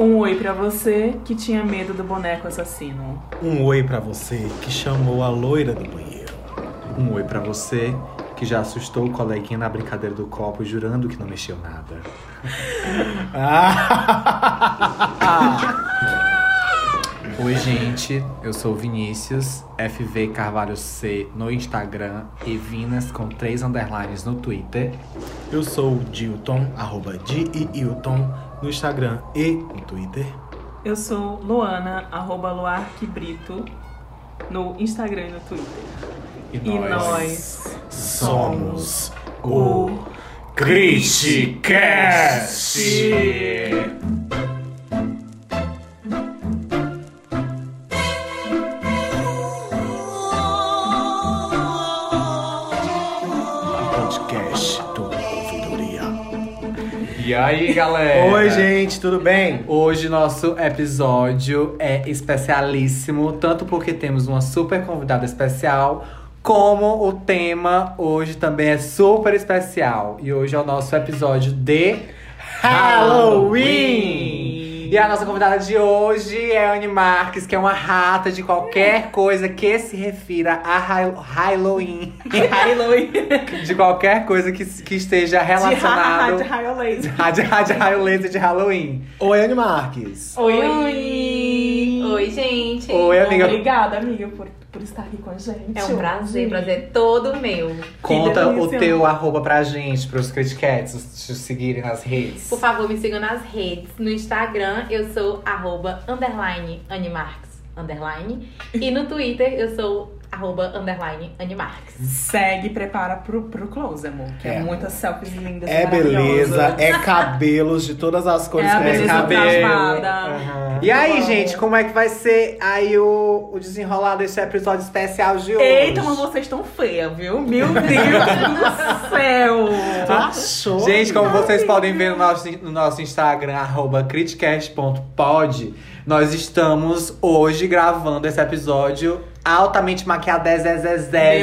Um oi pra você que tinha medo do boneco assassino. Um oi pra você que chamou a loira do banheiro. Um oi pra você que já assustou o coleguinha na brincadeira do copo, jurando que não mexeu nada. Oi, gente. Eu sou o Vinícius, FV Carvalho C no Instagram e Vinas com três underlines no Twitter. Eu sou o Dilton, arroba D-I-Hilton, no Instagram e no Twitter. Eu sou Luana, arroba Luarquebrito, no Instagram e no Twitter. E E nós somos o Criticast! Aí, galera? Oi, gente, tudo bem? Hoje nosso episódio é especialíssimo, tanto porque temos uma super convidada especial, como o tema hoje também é super especial. E hoje é o nosso episódio de Halloween! E a nossa convidada de hoje é a Anne Marques, que é uma rata de qualquer coisa que se refira a Hal- Halloween. Halloween. De qualquer coisa que, que esteja relacionado De raio laser. a de, laser de Halloween. Oi, Anne Marques. Oi. Oi, gente. Oi, amiga. Obrigada, amiga, por, por estar aqui com a gente. É um prazer, hoje. prazer todo meu. Conta o teu arroba pra gente, pros Criticats te seguirem nas redes. Por favor, me sigam nas redes. No Instagram, eu sou arroba, underline, Animarques, underline. E no Twitter, eu sou arroba, underline, Animarques. Segue e prepara pro, pro close, amor. Que é, É. muitas selfies lindas É beleza, é cabelos de todas as cores É que você beleza cabelo. travada. E aí, gente, como é que vai ser aí o, o desenrolar desse episódio especial de hoje? Eita, mas vocês estão feias, viu? Meu Deus do céu! Achou? Gente, como vocês podem ver no nosso, no nosso Instagram, arroba criticast.pod, nós estamos hoje gravando esse episódio altamente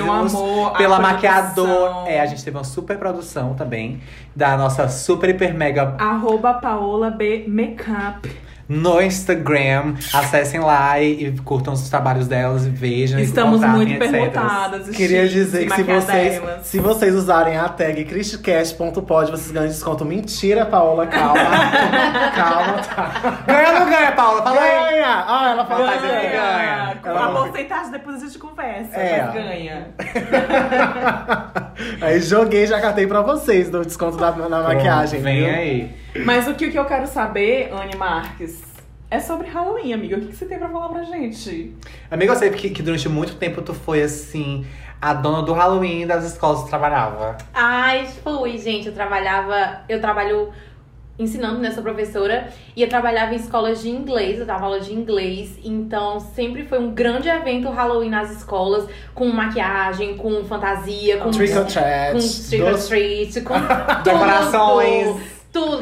Meu amor, pela maquiadora. É, a gente teve uma super produção também da nossa super hiper mega Arroba Paola B Makeup. No Instagram. Acessem lá e, e curtam os trabalhos delas e vejam. e Estamos contratem, muito etc. permutadas. Queria dizer e que se vocês, se vocês usarem a tag criticast.pod, vocês ganham desconto. Mentira, Paola, calma. calma, tá. Ganha ou não ganha, Paula? Fala aí. Ganha! Ah, ela fala Mas ele ganha. Com Ela a porcentagem depois a gente conversa, É. mas ganha. Aí joguei, já catei pra vocês do desconto da, na maquiagem. Vem viu? aí. Mas o que, o que eu quero saber, Anne Marques, é sobre Halloween, amiga. O que, que você tem pra falar pra gente? Amiga, eu sei que, que durante muito tempo tu foi assim, a dona do Halloween das escolas que tu trabalhava. Ai, fui, gente. Eu trabalhava. Eu trabalho ensinando, né? Sou professora. E eu trabalhava em escolas de inglês. Eu dava aula de inglês. Então, sempre foi um grande evento Halloween nas escolas. Com maquiagem, com fantasia, com. Trick or treat. Com trick or treat, com Decorações. tudo. Tudo,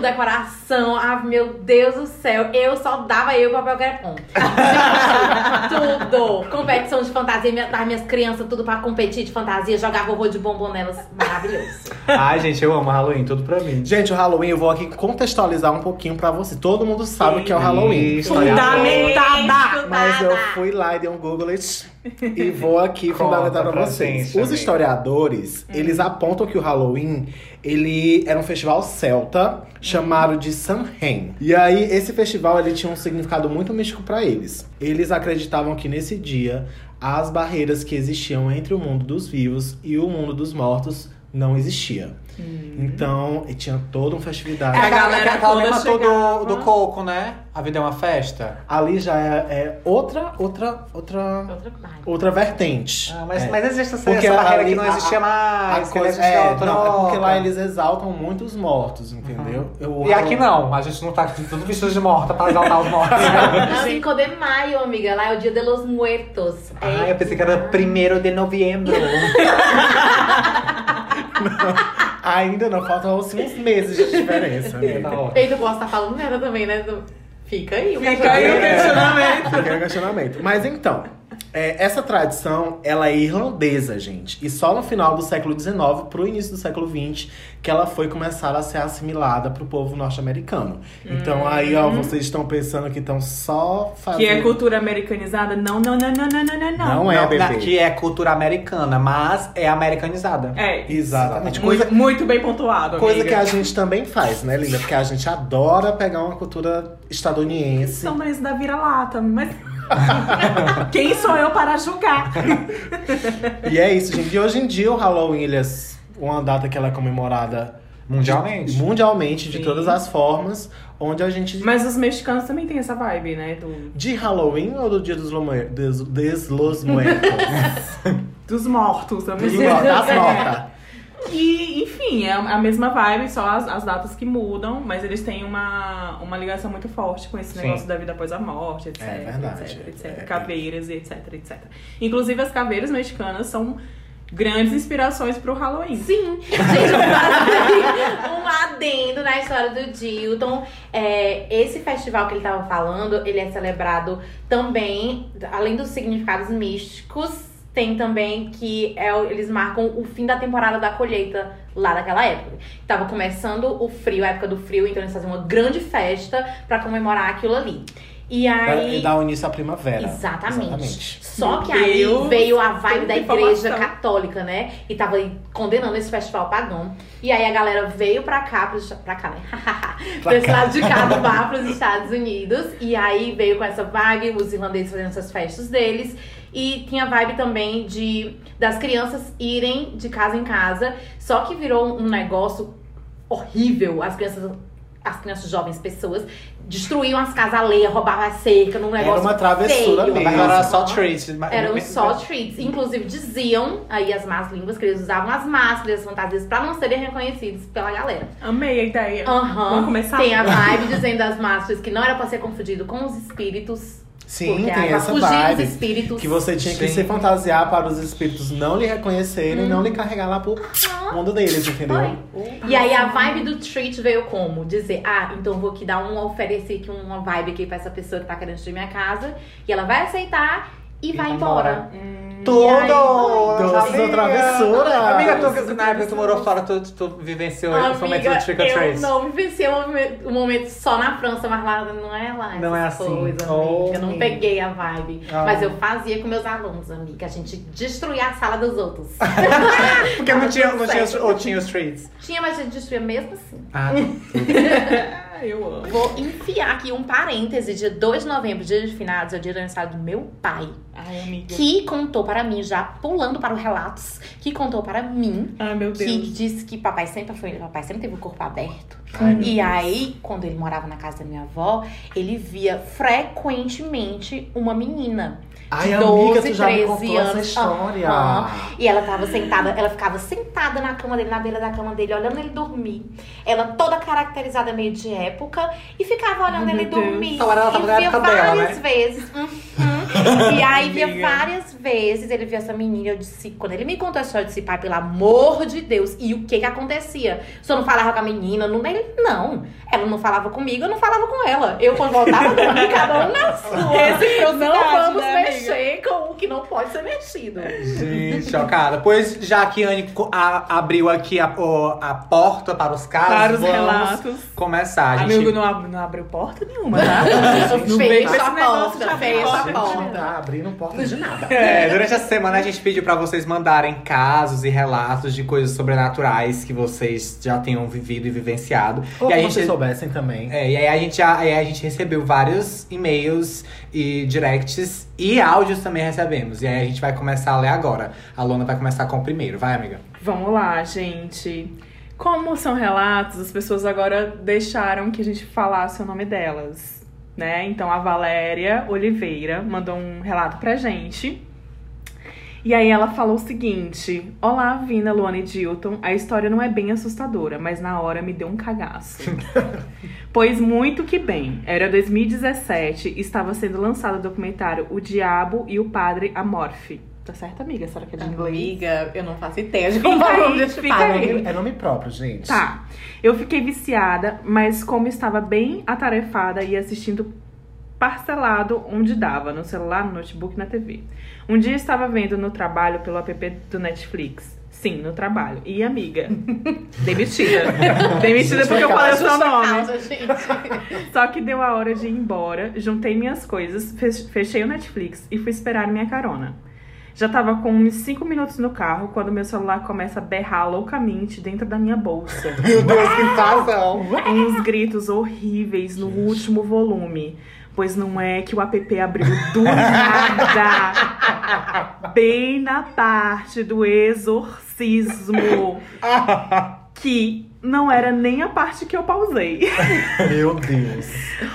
decoração. Ah, meu Deus do céu. Eu só dava eu papel crepom. tudo. Competição de fantasia. minha- Das minhas crianças, tudo pra competir de fantasia. Jogava horror de bombom nelas. Maravilhoso. Ai, gente, eu amo Halloween, tudo pra mim. Gente, o Halloween, eu vou aqui contextualizar um pouquinho pra você. Todo mundo sabe o que é o Halloween. Fundamentada! Mas eu fui lá e dei um Google it, e vou aqui fundamentar pra pra vocês. gente, Os amiga. historiadores, eles apontam que o Halloween, ele era um festival celta chamado de Samhain. E aí, esse festival, ele tinha um significado muito místico pra eles. Eles acreditavam que nesse dia, as barreiras que existiam entre o mundo dos vivos e o mundo dos mortos não existia. Então, e tinha toda uma festividade. É, a galera aquela toda mesma chegava. do, do coco, né? A vida é uma festa. Ali já é, é outra, outra, outra, Outra vertente. Ah, mas, É. mas existe essa, Porque essa barreira ali que não a- existia A mais. que coisa, é, outra não, é porque lá eles exaltam muito os mortos, entendeu? Eu- E aqui não, a gente não tá tudo vestido de morta pra exaltar os mortos. Não, 5 de maio, amiga. Lá é o dia de los muertos. Ai, eu pensei que era primeiro de novembro. Ainda não, faltam assim, uns meses de diferença. Amiga. Eita, eu posso estar falando merda também, né? Fica aí. o Fica aí o questionamento. Fica aí o questionamento. Mas então, É, essa tradição, ela é irlandesa, gente. E só no final do século XIX pro início do século XX que ela foi começar a ser assimilada pro povo norte-americano. Então aí, ó, vocês estão pensando que estão só fazendo... Que é cultura americanizada? Não, não, não, não, não, não, não. Não é, Não, bebê. na- que é cultura americana, mas é americanizada. É. Exatamente. Muito, Coisa, muito bem pontuado, coisa amiga. que a gente também faz, né, Linda? Porque a gente adora pegar uma cultura estadunidense. São mais da vira-lata, mas... Quem sou eu para julgar? E é isso, gente. E hoje em dia o Halloween, ele é uma data que ela é comemorada Mundialmente. mundialmente, de Sim. todas as formas, onde a gente. Mas os mexicanos também têm essa vibe, né? Do, De Halloween ou do Dia dos, Lome... dos, des Los Muertos? dos mortos também. Dos das mortas. E, enfim, é a mesma vibe, só as, as datas que mudam, mas eles têm uma, uma ligação muito forte com esse Sim. negócio da vida após a morte, etc, É verdade, etc, etc. é. Caveiras e etc, etc. Inclusive, as caveiras mexicanas são grandes inspirações pro Halloween. Sim, gente, eu faço um adendo na história do Dilton. É, esse festival que ele tava falando, ele é celebrado também, além dos significados místicos, tem também que é, eles marcam o fim da temporada da colheita lá daquela época. Tava começando o frio, a época do frio, então eles faziam uma grande festa pra comemorar aquilo ali. E aí. E dá início à primavera. Exatamente. Só que aí Deus, veio a vibe da igreja católica, né? E tava aí condenando esse festival pagão. E aí a galera veio pra cá, pros, pra cá, né? pra esse cá. lado de cá do bar, pros Estados Unidos. E aí veio com essa vibe, os irlandeses fazendo essas festas deles. E tinha vibe também de das crianças irem de casa em casa. Só que virou um negócio horrível. As crianças, as crianças jovens, pessoas, destruíam as casas alheias, roubavam a cerca num negócio uma travessura feio. mesmo. Era só Aham. treat. mas- Eram mas- só treats. Inclusive diziam aí as más línguas que eles usavam as máscaras, as fantasias, pra não serem reconhecidos pela galera. Amei a ideia. Aham. Vamos começar? Tem a vibe dizendo as máscaras que não era pra ser confundido com os espíritos. Sim, porque tem essa vibe. os espíritos. Que você tinha que Sim. se fantasiar para os espíritos não lhe reconhecerem e não lhe carregar lá pro mundo deles, entendeu? Foi. E aí a vibe do treat veio como? Dizer, ah, então vou aqui dar um, oferecer aqui uma vibe aqui pra essa pessoa que tá querendo destruir minha casa. E ela vai aceitar e, vai vai embora. Tudo! E aí, Doces Amiga. ou travessura? Amiga, tu, na época que tu morou fora, tu, tu vivenciou o momento do trick or eu treat. não vivenciei o momento, só na França, mas lá não é lá. Não é assim. Coisas, Oh. Eu não amiga. peguei a vibe. Ah. Mas eu fazia com meus alunos, amiga. A gente destruía a sala dos outros. Porque não tinha, não tinha, ou tinha os treats. Tinha, mas a gente destruía mesmo assim. Ah, Ah, eu amo. Vou enfiar aqui um parêntese. Dia 2 de novembro, dia de finados, é o dia do aniversário do meu pai. Ai, amiga. Que contou para mim, já pulando para os relatos, que contou para mim Ai, meu que Deus. disse que papai sempre foi, papai sempre teve o corpo aberto. Ai, e aí, quando ele morava na casa da minha avó, ele via frequentemente uma menina. Ai, de amiga, 12, tu já me 13 contou essa anos. história. Aham. E ela tava sentada, ela ficava sentada na cama dele, na beira da cama dele, olhando ele dormir. Ela toda caracterizada meio de época e ficava olhando Ai, ele dormir. Então, ela tava e via época dela, várias né? vezes. Uhum. E aí via Amiga. várias vezes, ele via essa menina, eu disse, quando ele me contou a história, eu disse, pai, pelo amor de Deus. E o que que acontecia? Se eu não falava com a menina, não, ele, não. Ela não falava comigo, eu não falava com ela. Eu, quando voltava dormir, cada um na sua. Reciprocidade, Não vamos né, amiga? mexer com o que não pode ser mexido. Gente, chocada. Pois já que a Anne abriu aqui a, o- a porta para os casos, Para os vamos relatos. começar. A gente... Amigo, não, ab- não abriu porta nenhuma, tá? não veio com a esse negócio fecha a porta. porta. Não tá abrindo porta de nada. É, durante a semana a gente pediu pra vocês mandarem casos e relatos de coisas sobrenaturais que vocês já tenham vivido e vivenciado. Ou e a que gente vocês soubessem também. É, e aí a gente, a, aí a gente recebeu vários e-mails e directs e áudios também recebemos. E aí a gente vai começar a ler agora. A Lona vai começar com o primeiro. Vai, amiga. Vamos lá, gente. Como são relatos, as pessoas agora deixaram que a gente falasse o nome delas, né? Então a Valéria Oliveira mandou um relato pra gente. E aí ela falou o seguinte: Olá, Vina, Luana e Dilton. A história não é bem assustadora, mas na hora me deu um cagaço. pois muito que bem. Era 2017 e estava sendo lançado o documentário O Diabo e o Padre Amorfe. Tá certo, amiga? Será que é de inglês? Amiga, eu não faço ideia de como aí, vamos desse aí. É nome próprio, gente. Tá. Eu fiquei viciada, mas como estava bem atarefada e assistindo parcelado onde dava, no celular, no notebook, na TV. Um dia estava vendo no trabalho pelo app do Netflix. Sim, no trabalho. E amiga, demitida. demitida porque eu falei o seu nome. causa. Só que deu a hora de ir embora, juntei minhas coisas, fech- fechei o Netflix e fui esperar minha carona. Já tava com uns 5 minutos no carro quando meu celular começa a berrar loucamente dentro da minha bolsa. Meu Deus, que razão. Uns gritos horríveis no último volume. Pois não é que o app abriu do nada. Bem na parte do exorcismo. Que não era nem a parte que eu pausei. Meu Deus.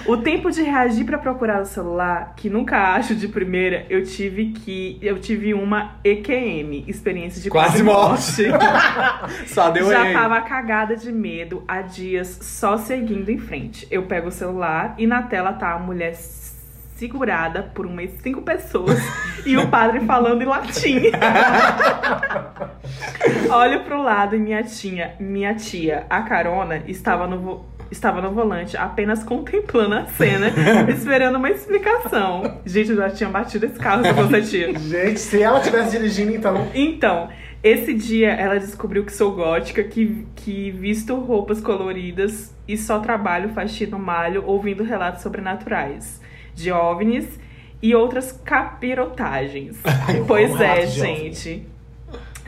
O tempo de reagir pra procurar o celular, que nunca acho de primeira, eu tive que. Eu tive uma EQM, experiência de Quase morte. Só deu Já erro. tava cagada de medo há dias, só seguindo em frente. Eu pego o celular e na tela tá a mulher segurada por umas cinco pessoas e o padre falando em latim. Olho pro lado e minha tia, minha tia, a carona, estava no, vo- estava no volante, apenas contemplando a cena, esperando uma explicação. Gente, eu já tinha batido esse carro se fosse a tia. Gente, se ela estivesse dirigindo, então. Então, esse dia ela descobriu que sou gótica, que, que visto roupas coloridas e só trabalho, faxino, malho, ouvindo relatos sobrenaturais de OVNIs e outras capirotagens. Pois é, gente.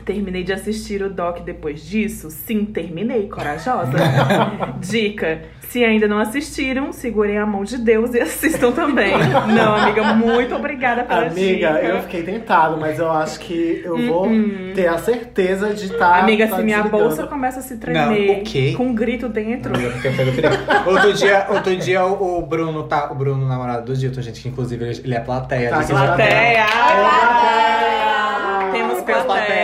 Terminei de assistir o doc depois disso? Sim, terminei, corajosa. Dica: se ainda não assistiram, segurem a mão de Deus e assistam também. Não, amiga, muito obrigada pela Amiga, dica. eu fiquei tentado, mas eu acho que eu vou ter a certeza de estar. Amiga, tá se minha bolsa começa a se tremer Não, o quê? com um grito dentro. outro dia, outro dia o o Bruno tá. O Bruno, namorado do Dilton, gente, que inclusive ele é plateia. Tá, desse que Plateia! Plateia! Temos Temos plateia.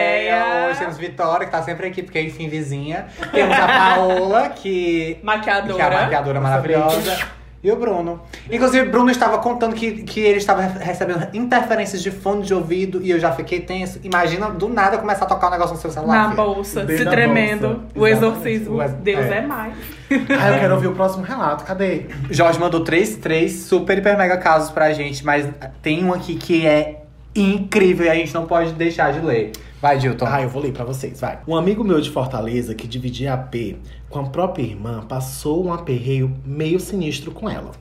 Vitória, que tá sempre aqui, porque enfim, vizinha. Temos a Paola, que, Maquiadora. que é a maquiadora maravilhosa. E o Bruno. Inclusive, o Bruno estava contando que, que ele estava recebendo interferências de fone de ouvido e eu já fiquei tenso. Imagina do nada começar a tocar um negócio no seu celular. Na filha. bolsa, Dentro se da tremendo. bolsa. O exorcismo. O ex- Deus é. é, mais. Ah, eu quero ouvir o próximo relato. Cadê? Jorge mandou três, três super, hiper, mega casos pra gente, mas tem um aqui que é incrível e a gente não pode deixar de ler. Vai, Dilton. Ah, eu vou ler pra vocês, vai. Um amigo meu de Fortaleza, que dividia AP com a própria irmã, passou um aperreio meio sinistro com ela.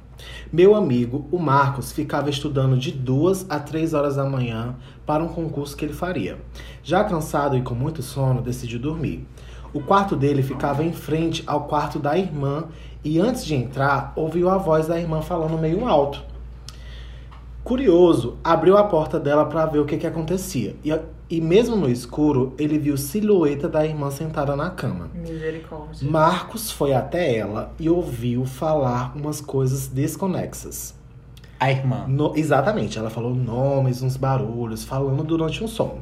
Meu amigo, o Marcos, ficava estudando de duas a três horas da manhã para um concurso que ele faria. Já cansado e com muito sono, decidiu dormir. O quarto dele ficava em frente ao quarto da irmã e antes de entrar, ouviu a voz da irmã falando meio alto. Curioso, abriu a porta dela para ver o que, que acontecia. E, e mesmo no escuro, ele viu silhueta da irmã sentada na cama. Misericórdia. Marcos foi até ela e ouviu falar umas coisas desconexas. A irmã. No- exatamente, ela falou nomes, uns barulhos, falando durante um sono.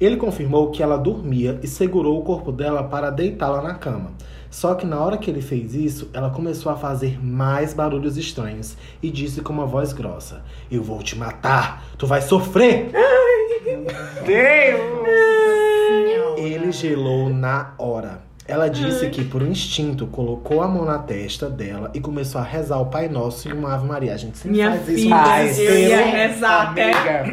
Ele confirmou que ela dormia e segurou o corpo dela para deitá-la na cama. Só que na hora que ele fez isso, ela começou a fazer mais barulhos estranhos e disse com uma voz grossa: Eu vou te matar, tu vai sofrer! Ele gelou na hora. Ela disse que, por instinto, colocou a mão na testa dela e começou a rezar o Pai Nosso e uma Ave Maria. A gente sempre Minha faz isso Faz. eu ia rezar até.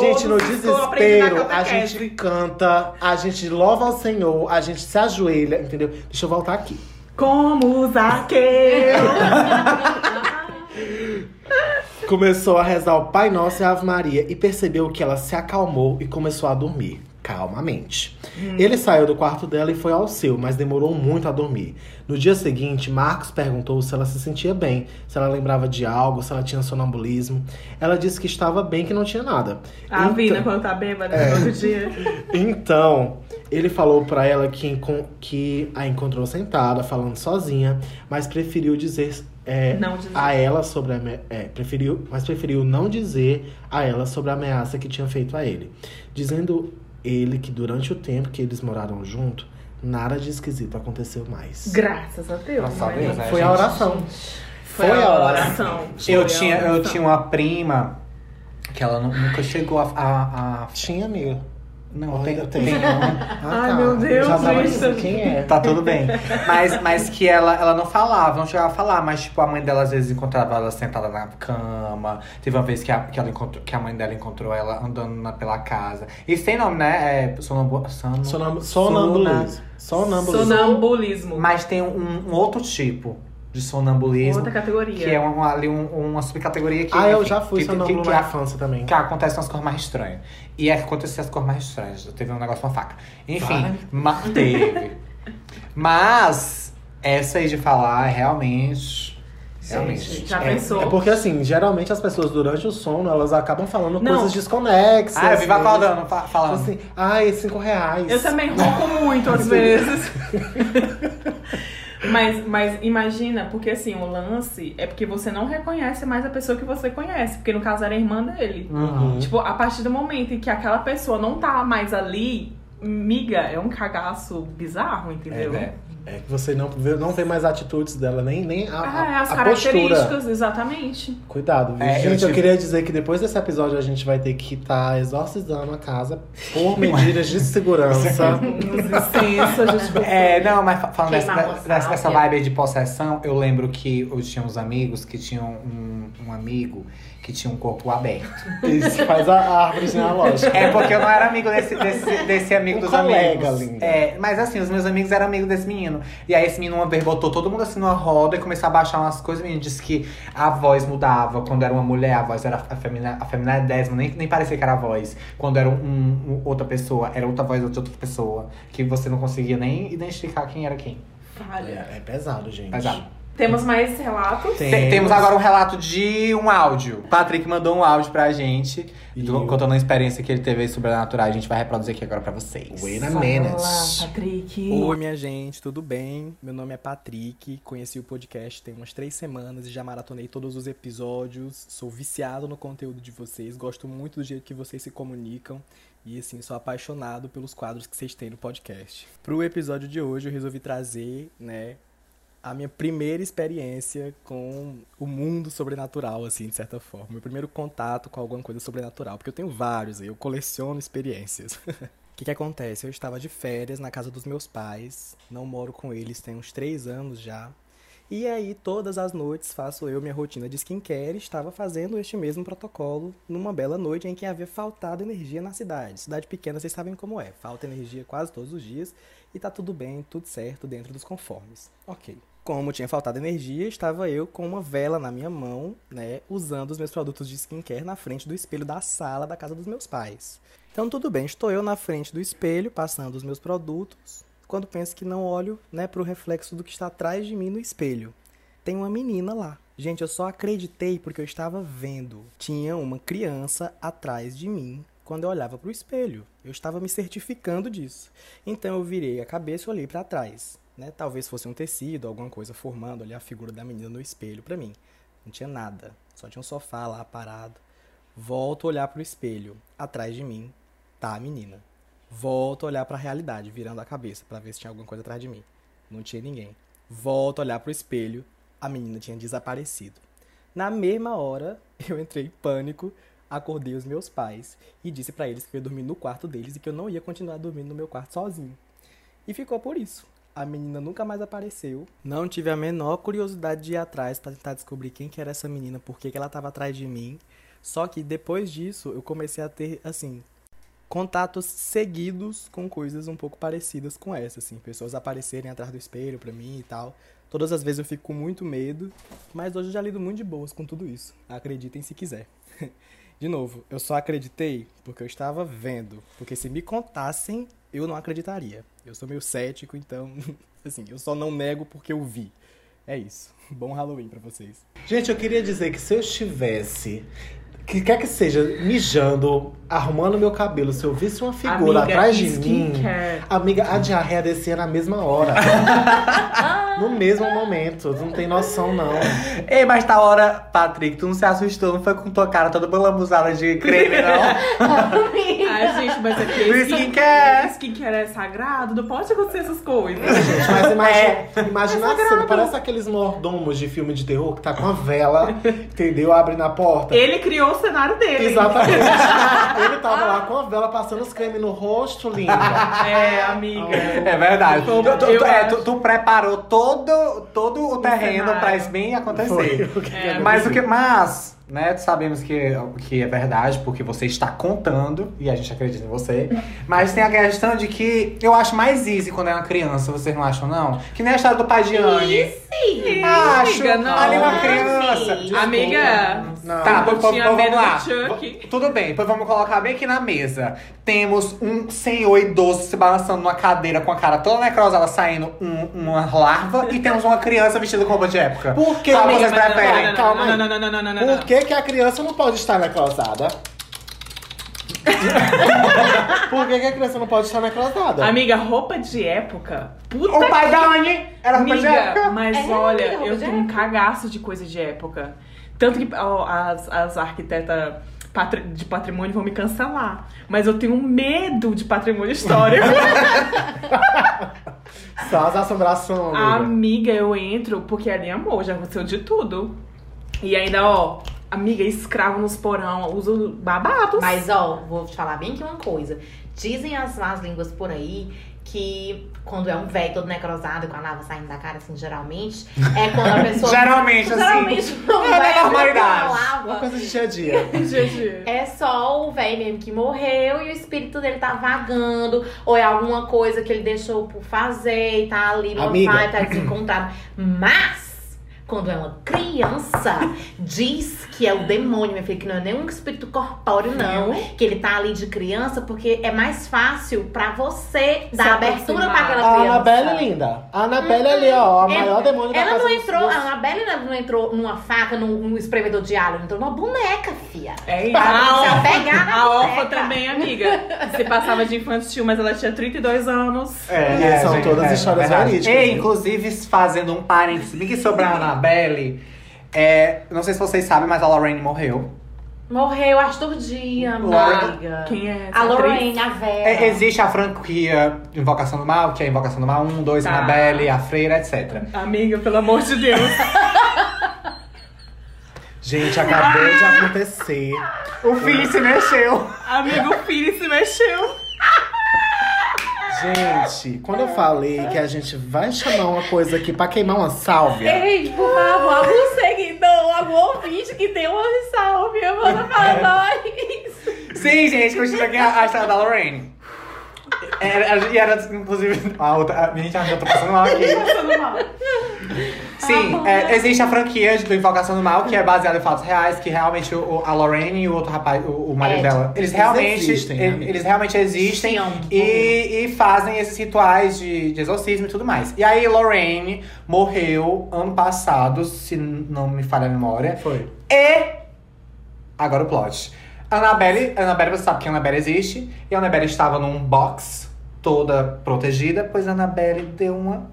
Gente, no desespero, a gente canta, a gente louva ao Senhor, a gente se ajoelha, entendeu? Deixa eu voltar aqui. Como Zaqueu. Começou a rezar o Pai Nosso e a Ave Maria e percebeu que ela se acalmou e começou a dormir. Calmamente. Ele saiu do quarto dela e foi ao seu, mas demorou muito a dormir. No dia seguinte, Marcos perguntou se ela se sentia bem, se ela lembrava de algo, se ela tinha sonambulismo. Ela disse que estava bem, que não tinha nada. A Então- vida quando tá bêbada no outro dia. Então, ele falou pra ela que, que a encontrou sentada, falando sozinha, mas preferiu dizer, é, Não dizer. a ela sobre a é, preferiu, mas preferiu não dizer a ela sobre a ameaça que tinha feito a ele, dizendo ele que durante o tempo que eles moraram junto, nada de esquisito aconteceu mais. Graças a Deus. A né? Deus, né? Foi a gente? oração. Foi a oração. Eu Foi a tinha, eu oração. tinha uma prima que ela nu- nunca chegou a, a, a Tinha amiga. Não, tem, tem. tem Ah, Ai, meu Deus, Já tava gente. dizendo quem é. Tá tudo bem. Mas, mas que ela, ela não falava, não chegava a falar, mas tipo, a mãe dela às vezes encontrava ela sentada na cama. Teve uma vez que a, que ela encontrou, que a mãe dela encontrou ela andando na, pela casa. Isso tem nome, né? É sonambu, sono, Sonam- sona- Sonambulismo. Sonambulismo. Sonambulismo. Mas tem um, um outro tipo de sonambulismo. Outra categoria. Que é um- ali um- uma subcategoria que. Ah, eu já fui que, sonâmbulo que, na infância também. que acontece umas cores mais estranhas. E é que aconteceu as cores mais estranhas. Teve um negócio com a faca. Enfim, Vai. ma- teve. Mas, essa aí de falar, realmente. Realmente. já É, pensou? é porque assim, geralmente as pessoas durante o sono, elas acabam falando Não. coisas desconexas. Ah, eu vivo eles- acordando, fa- falando. Assim, ai, cinco reais. Eu também ronco muito às vezes. mas, mas imagina, porque assim, o lance é porque você não reconhece mais a pessoa que você conhece. Porque no caso era a irmã dele. Uhum. Tipo, a partir do momento em que aquela pessoa não tá mais ali, miga, é um cagaço bizarro, entendeu? É, É que você não vê, não vê mais atitudes dela, nem, nem a, Ah, é, a, as a características, postura. exatamente. Cuidado, viu? É, eu gente, eu, tive- queria dizer que depois desse episódio a gente vai ter que estar exorcizando a casa por medidas de segurança. Licença, a gente É, não, mas fa- falando dessa, dessa, dessa vibe aí de possessão, eu lembro que eu tinha uns amigos que tinham um, um amigo que tinha um corpo aberto. Isso faz a, árvore genealógica. É porque eu não era amigo desse, desse, desse amigo Um dos colega, amigos. linda. É, mas assim, os meus amigos eram amigos desse menino. E aí esse menino uma vez botou todo mundo assim numa roda e começou a baixar umas coisas. O menino disse que a voz mudava. Quando era uma mulher, a voz era a feminina, a feminina décima, nem, nem parecia que era a voz. Quando era um, um- outra pessoa, era outra voz de outra pessoa. Que você não conseguia nem identificar quem era quem. falha. É, é pesado, gente. Pesado. Temos mais relatos? Tem- Tem- Temos agora um relato de um áudio. O Patrick mandou um áudio pra gente, E do- contando uma experiência que ele teve aí sobrenatural. A gente vai reproduzir aqui agora pra vocês. Wait a minute. Patrick. Oi, minha gente, tudo bem? Meu nome é Patrick, conheci o podcast tem umas três semanas e já maratonei todos os episódios. Sou viciado no conteúdo de vocês, gosto muito do jeito que vocês se comunicam e, assim, sou apaixonado pelos quadros que vocês têm no podcast. Pro episódio de hoje, eu resolvi trazer, né, a minha primeira experiência com o mundo sobrenatural, assim, de certa forma. Meu primeiro contato com alguma coisa sobrenatural, porque eu tenho vários aí, eu coleciono experiências. O que, que acontece? Eu estava de férias na casa dos meus pais, não moro com eles tem uns três anos já. E aí, todas as noites, faço eu minha rotina de skincare e estava fazendo este mesmo protocolo numa bela noite em que havia faltado energia na cidade. Cidade pequena, vocês sabem como é. Falta energia quase todos os dias e tá tudo bem, tudo certo, dentro dos conformes. Ok. Como tinha faltado energia, estava eu com uma vela na minha mão, né, usando os meus produtos de skincare na frente do espelho da sala da casa dos meus pais. Então tudo bem, estou eu na frente do espelho, passando os meus produtos, quando penso que não olho, né, pro reflexo do que está atrás de mim no espelho. Tem uma menina lá. Gente, eu só acreditei porque eu estava vendo. Tinha uma criança atrás de mim quando eu olhava pro espelho. Eu estava me certificando disso. Então eu virei a cabeça e olhei para trás, né? Talvez fosse um tecido, alguma coisa formando ali a figura da menina no espelho para mim. Não tinha nada, só tinha um sofá lá parado. Volto a olhar pro espelho. Atrás de mim tá a menina. Volto a olhar para a realidade, virando a cabeça para ver se tinha alguma coisa atrás de mim. Não tinha ninguém. Volto a olhar pro espelho, a menina tinha desaparecido. Na mesma hora, eu entrei em pânico, acordei os meus pais e disse para eles que eu ia dormir no quarto deles e que eu não ia continuar dormindo no meu quarto sozinho. E ficou por isso. A menina nunca mais apareceu. Não tive a menor curiosidade de ir atrás para tentar descobrir quem que era essa menina, por que ela estava atrás de mim. Só que depois disso, eu comecei a ter, assim, contatos seguidos com coisas um pouco parecidas com essa, assim, pessoas aparecerem atrás do espelho pra mim e tal. Todas as vezes eu fico com muito medo, mas hoje eu já lido muito de boas com tudo isso. Acreditem se quiser. De novo, eu só acreditei porque eu estava vendo, porque se me contassem, eu não acreditaria. Eu sou meio cético, então, assim, eu só não nego porque eu vi. É isso. Bom Halloween pra vocês. Gente, eu queria dizer que se eu estivesse, que quer que seja, mijando, arrumando meu cabelo, se eu visse uma figura Amiga, atrás de mim, amiga, a diarreia descia na mesma hora. No mesmo momento. Não tem noção, não. Ei, mas tá hora, Patrick, tu não se assustou, não foi com tua cara toda balambuzada de creme, não? Ai, gente, mas aqui Do skincare. skincare é sagrado, não pode acontecer essas coisas. Gente, mas imagina, É. imagina a cena, parece aqueles mordomos de filme de terror que tá com a vela, entendeu? Abre na porta. Ele criou o cenário dele. Exatamente. Ele tava lá com a vela passando os creme no rosto, linda. É, amiga. É verdade. Tu, tu- tu- é, tu- tu preparou todo, todo o terreno pra isso bem acontecer. Foi o É, Mas o que. Mas, né, sabemos que, que é verdade, porque você está contando, e a gente acredita em você. Mas tem a questão de que eu acho mais easy quando é uma criança, vocês não acham, não? Que nem a história do pai de Anne. Sim. Acho, Amiga, não. ali uma criança. Amiga, Não. Tá, pois, pois, tinha pois medo vamos lá. Tudo bem, pois vamos colocar bem aqui na mesa. Temos um senhor idoso se balançando numa cadeira com a cara toda necrosada, saindo um- uma larva. e temos uma criança vestida com roupa de época. Por que, amiga, vocês preferem? calma aí. não, não, não, não, não, não, não, não. Por que, que a criança não pode estar necrosada? Por que, que a criança não pode estar necrosada? Amiga, roupa de época. Puta O pai que- da Anne era roupa de Amiga, época. mas É, olha, eu de tenho um cagaço de coisa de época. Tanto que ó, as, as arquitetas de patrimônio vão me cancelar. Mas eu tenho medo de patrimônio histórico. Só as assombrações. amiga. amiga, eu entro porque ali, amor, já aconteceu de tudo. E ainda, ó, amiga, escravo nos porão, uso babados. Mas, ó, vou te falar bem que uma coisa. Dizem as más línguas por aí que quando é um velho todo necrosado com a lava saindo da cara, assim, geralmente, é quando a pessoa. Geralmente, assim. Geralmente, um É da velho normalidade. Uma coisa de dia a dia. É só o velho mesmo que morreu e o espírito dele tá vagando, ou é alguma coisa que ele deixou por fazer e tá ali Amiga. vai, tá desencontrado. Mas, quando é uma criança, diz que é o demônio, minha filha, que não é nenhum espírito corpóreo, não. Que ele tá ali de criança, porque é mais fácil pra você dar abertura pra aquela A criança. Anabelle é linda. A Anabelle ali, ó, a Ela- maior demônio da Ela casa não entrou, dos- a Anabelle não- não entrou numa faca, num, num espremedor de alho, ela entrou numa boneca, fia. é isso. Se A apegar na A Orfa também, amiga. Se passava de infantil, mas ela tinha 32 anos. É, são todas histórias verdade. verídicas, E, inclusive, fazendo um parênteses, bem que sobre a Annabelle, é, não sei se vocês sabem, mas a Lorraine morreu. Morreu Arthur Dia, amiga. Quem é essa A atriz? Lorraine, a Vera. É, existe a franquia Invocação do Mal, que é Invocação do Mal 1, 2, Tá. Annabelle, a Freira, etc. Amiga, pelo amor de Deus. Gente, acabou de acontecer. O filho se mexeu. Amigo, o filho se mexeu. Gente, quando eu falei que a gente vai chamar uma coisa aqui pra queimar uma sálvia. Ei, por favor, algum seguidor, algum ouvinte que tem uma sálvia, manda pra nós. Sim, gente, continua aqui a, a história da Lorraine. Era, era- e era, inclusive, a outra. A, gente, eu tô passando mal aqui. Passando mal. Sim, é, existe a franquia do Invocação do Mal, que é baseada em fatos reais, que realmente o, a Lorraine e o outro rapaz, o, o marido Ed. dela, eles Eles realmente existem, né, eles, realmente existem Sim, e, e fazem esses rituais de, de exorcismo e tudo mais. E aí Lorraine morreu ano passado, se não me falha a memória. Foi. E. Agora o plot. Annabelle, Annabelle, você sabe que a Annabelle existe. E a Annabelle estava num box, toda protegida, pois a Annabelle deu uma.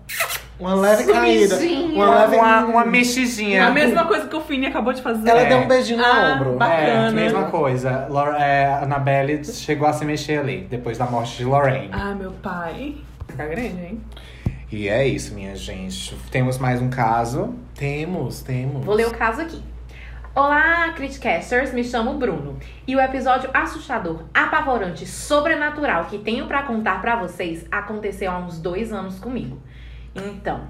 Uma leve caída. Uma Uma, leve. uma, uma mexidinha. A mesma coisa que o Fini acabou de fazer. Ela É. deu um beijinho no Ah, ombro. bacana. É, mesma coisa. Lor- é, a Annabelle chegou a se mexer ali, depois da morte de Lorraine. Ah, meu pai. Fica grande, hein? E é isso, minha gente. Temos mais um caso. Temos, temos. Vou ler o caso aqui. Olá, Criticasters, me chamo Bruno. E o episódio assustador, apavorante, sobrenatural que tenho pra contar pra vocês aconteceu há uns dois anos comigo. Então,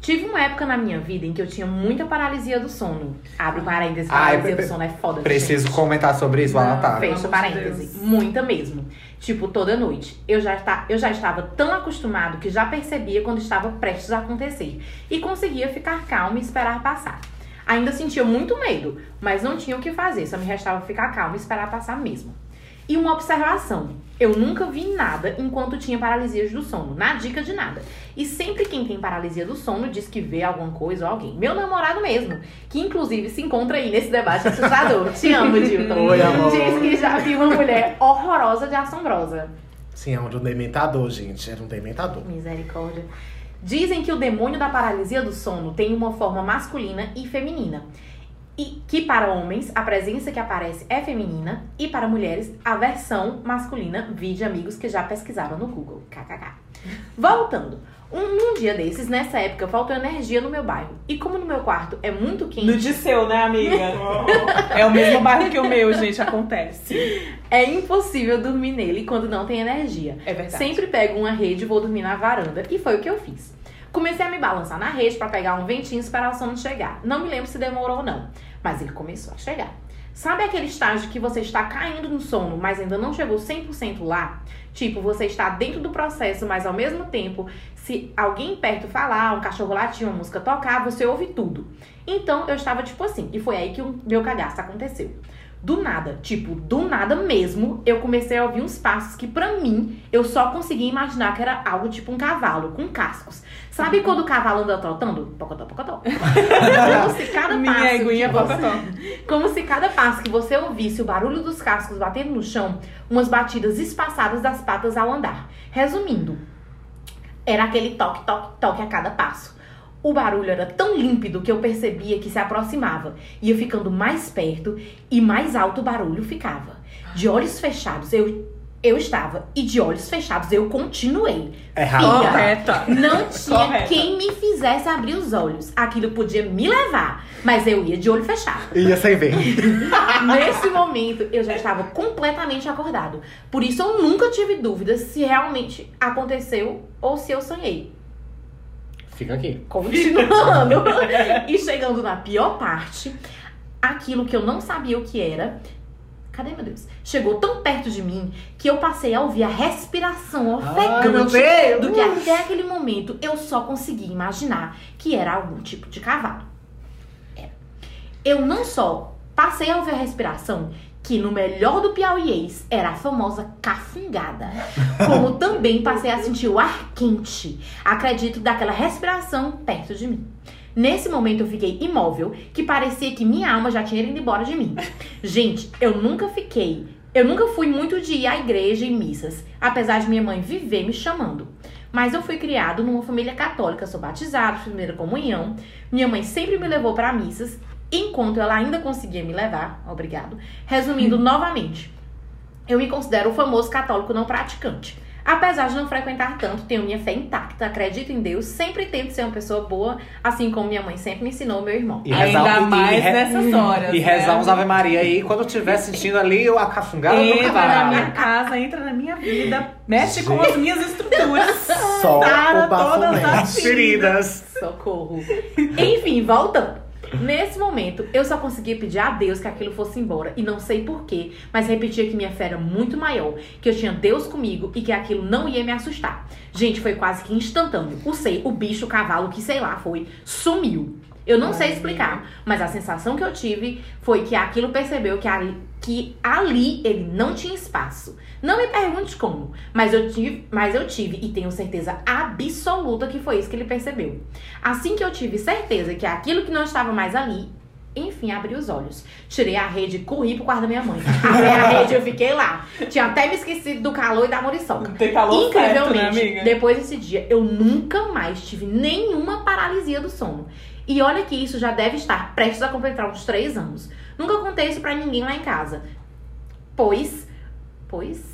tive uma época na minha vida em que eu tinha muita paralisia do sono. Abre parênteses, paralisia do sono é foda. Preciso gente. comentar sobre isso, Não, Anatar. pelo Fecha parêntese. Deus. Muita mesmo. Tipo, toda noite. Eu já, esta- eu já estava tão acostumado que já percebia quando estava prestes a acontecer. E conseguia ficar calmo e esperar passar. Ainda sentia muito medo, mas não tinha o que fazer. Só me restava ficar calmo e esperar passar mesmo. E uma observação. Eu nunca vi nada enquanto tinha paralisias do sono. Na dica de nada. E sempre quem tem paralisia do sono diz que vê alguma coisa ou alguém. Meu namorado mesmo. Que inclusive se encontra aí nesse debate assustador. Te amo, Dilton. Oi, amor. Diz que já viu uma mulher horrorosa de assombrosa. Sim, era um dementador, gente. Era um dementador. Misericórdia. Dizem que o demônio da paralisia do sono tem uma forma masculina e feminina. E que para homens a presença que aparece é feminina e para mulheres a versão masculina, vide amigos que já pesquisaram no Google. KKK. Voltando. Um, um dia desses, nessa época, faltou energia no meu bairro. E como no meu quarto é muito quente. No de seu, né, amiga? é o mesmo bairro que o meu, gente, acontece. É impossível dormir nele quando não tem energia. É verdade. Sempre pego uma rede e vou dormir na varanda. E foi o que eu fiz. Comecei a me balançar na rede para pegar um ventinho e esperar o sono chegar. Não me lembro se demorou ou não, mas ele começou a chegar. Sabe aquele estágio que você está caindo no sono, mas ainda não chegou 100% lá? Tipo, você está dentro do processo, mas ao mesmo tempo, se alguém perto falar, um cachorro latir, uma música tocar, você ouve tudo. Então, eu estava tipo assim, e foi aí que o meu cagaço aconteceu. Do nada, tipo, do nada mesmo, eu comecei a ouvir uns passos que pra mim eu só conseguia imaginar que era algo tipo um cavalo com cascos. Sabe quando o cavalo anda trotando? Pocotó, pocotó. Como se cada Minha passo eguinha que você- pocotó. como se cada passo que você ouvisse o barulho dos cascos batendo no chão, umas batidas espaçadas das patas ao andar. Resumindo, era aquele toque, toque, toque a cada passo. O barulho era tão límpido que eu percebia que se aproximava. Ia ficando mais perto e mais alto o barulho ficava. De olhos fechados eu, eu estava e de olhos fechados eu continuei. Errado. Fia, Correta. não tinha Correta. quem me fizesse abrir os olhos. Aquilo podia me levar, mas eu ia de olho fechado. Ia sem ver. Nesse momento, eu já estava completamente acordado. Por isso, eu nunca tive dúvidas se realmente aconteceu ou se eu sonhei. Fica aqui. Continuando. e chegando na pior parte, aquilo que eu não sabia o que era. Cadê, meu Deus? Chegou tão perto de mim que eu passei a ouvir a respiração Ai, meu ofegante Deus! do que até aquele momento eu só conseguia imaginar que era algum tipo de cavalo. Era. Eu não só passei a ouvir a respiração, que no melhor do piauiês era a famosa cafungada, como também passei a sentir o ar quente, acredito, daquela respiração perto de mim. Nesse momento eu fiquei imóvel, que parecia que minha alma já tinha ido embora de mim. Gente, eu nunca fiquei, eu nunca fui muito de ir à igreja e missas, apesar de minha mãe viver me chamando. Mas eu fui criado numa família católica, sou batizado, primeira comunhão. Minha mãe sempre me levou para missas, enquanto ela ainda conseguia me levar. Obrigado. Resumindo novamente, eu me considero o famoso católico não praticante. Apesar de não frequentar tanto, tenho minha fé intacta, acredito em Deus, sempre tento ser uma pessoa boa, assim como minha mãe sempre me ensinou, meu irmão. E Ainda rezar- e- mais e re- nessas horas. E rezar né? uns Ave Maria aí quando estiver sentindo ali a cafungada do Entra na cavalo. minha casa, entra na minha vida, mexe com as minhas estruturas. Só Sara o todas as Feridas. Socorro. Enfim, voltando. Nesse momento, eu só conseguia pedir a Deus que aquilo fosse embora. E não sei porquê, mas repetia que minha fé era muito maior, que eu tinha Deus comigo e que aquilo não ia me assustar. Gente, foi quase que instantâneo. O sei, o bicho, o cavalo, que sei lá, foi, sumiu. Eu não sei explicar, mas a sensação que eu tive foi que aquilo percebeu que ali, que ali ele não tinha espaço. Não me pergunte como, mas eu tive, mas eu tive e tenho certeza absoluta que foi isso que ele percebeu. Assim que eu tive certeza que aquilo que não estava mais ali, enfim, abri os olhos. Tirei a rede e corri pro quarto da minha mãe. Abri a rede e eu fiquei lá. Tinha até me esquecido do calor e da muriçoca. Tem calor certo, Incrivelmente, né, amiga? depois desse dia, eu nunca mais tive nenhuma paralisia do sono. E olha que isso já deve estar prestes a completar uns três anos. Nunca contei isso pra ninguém lá em casa. Pois, pois,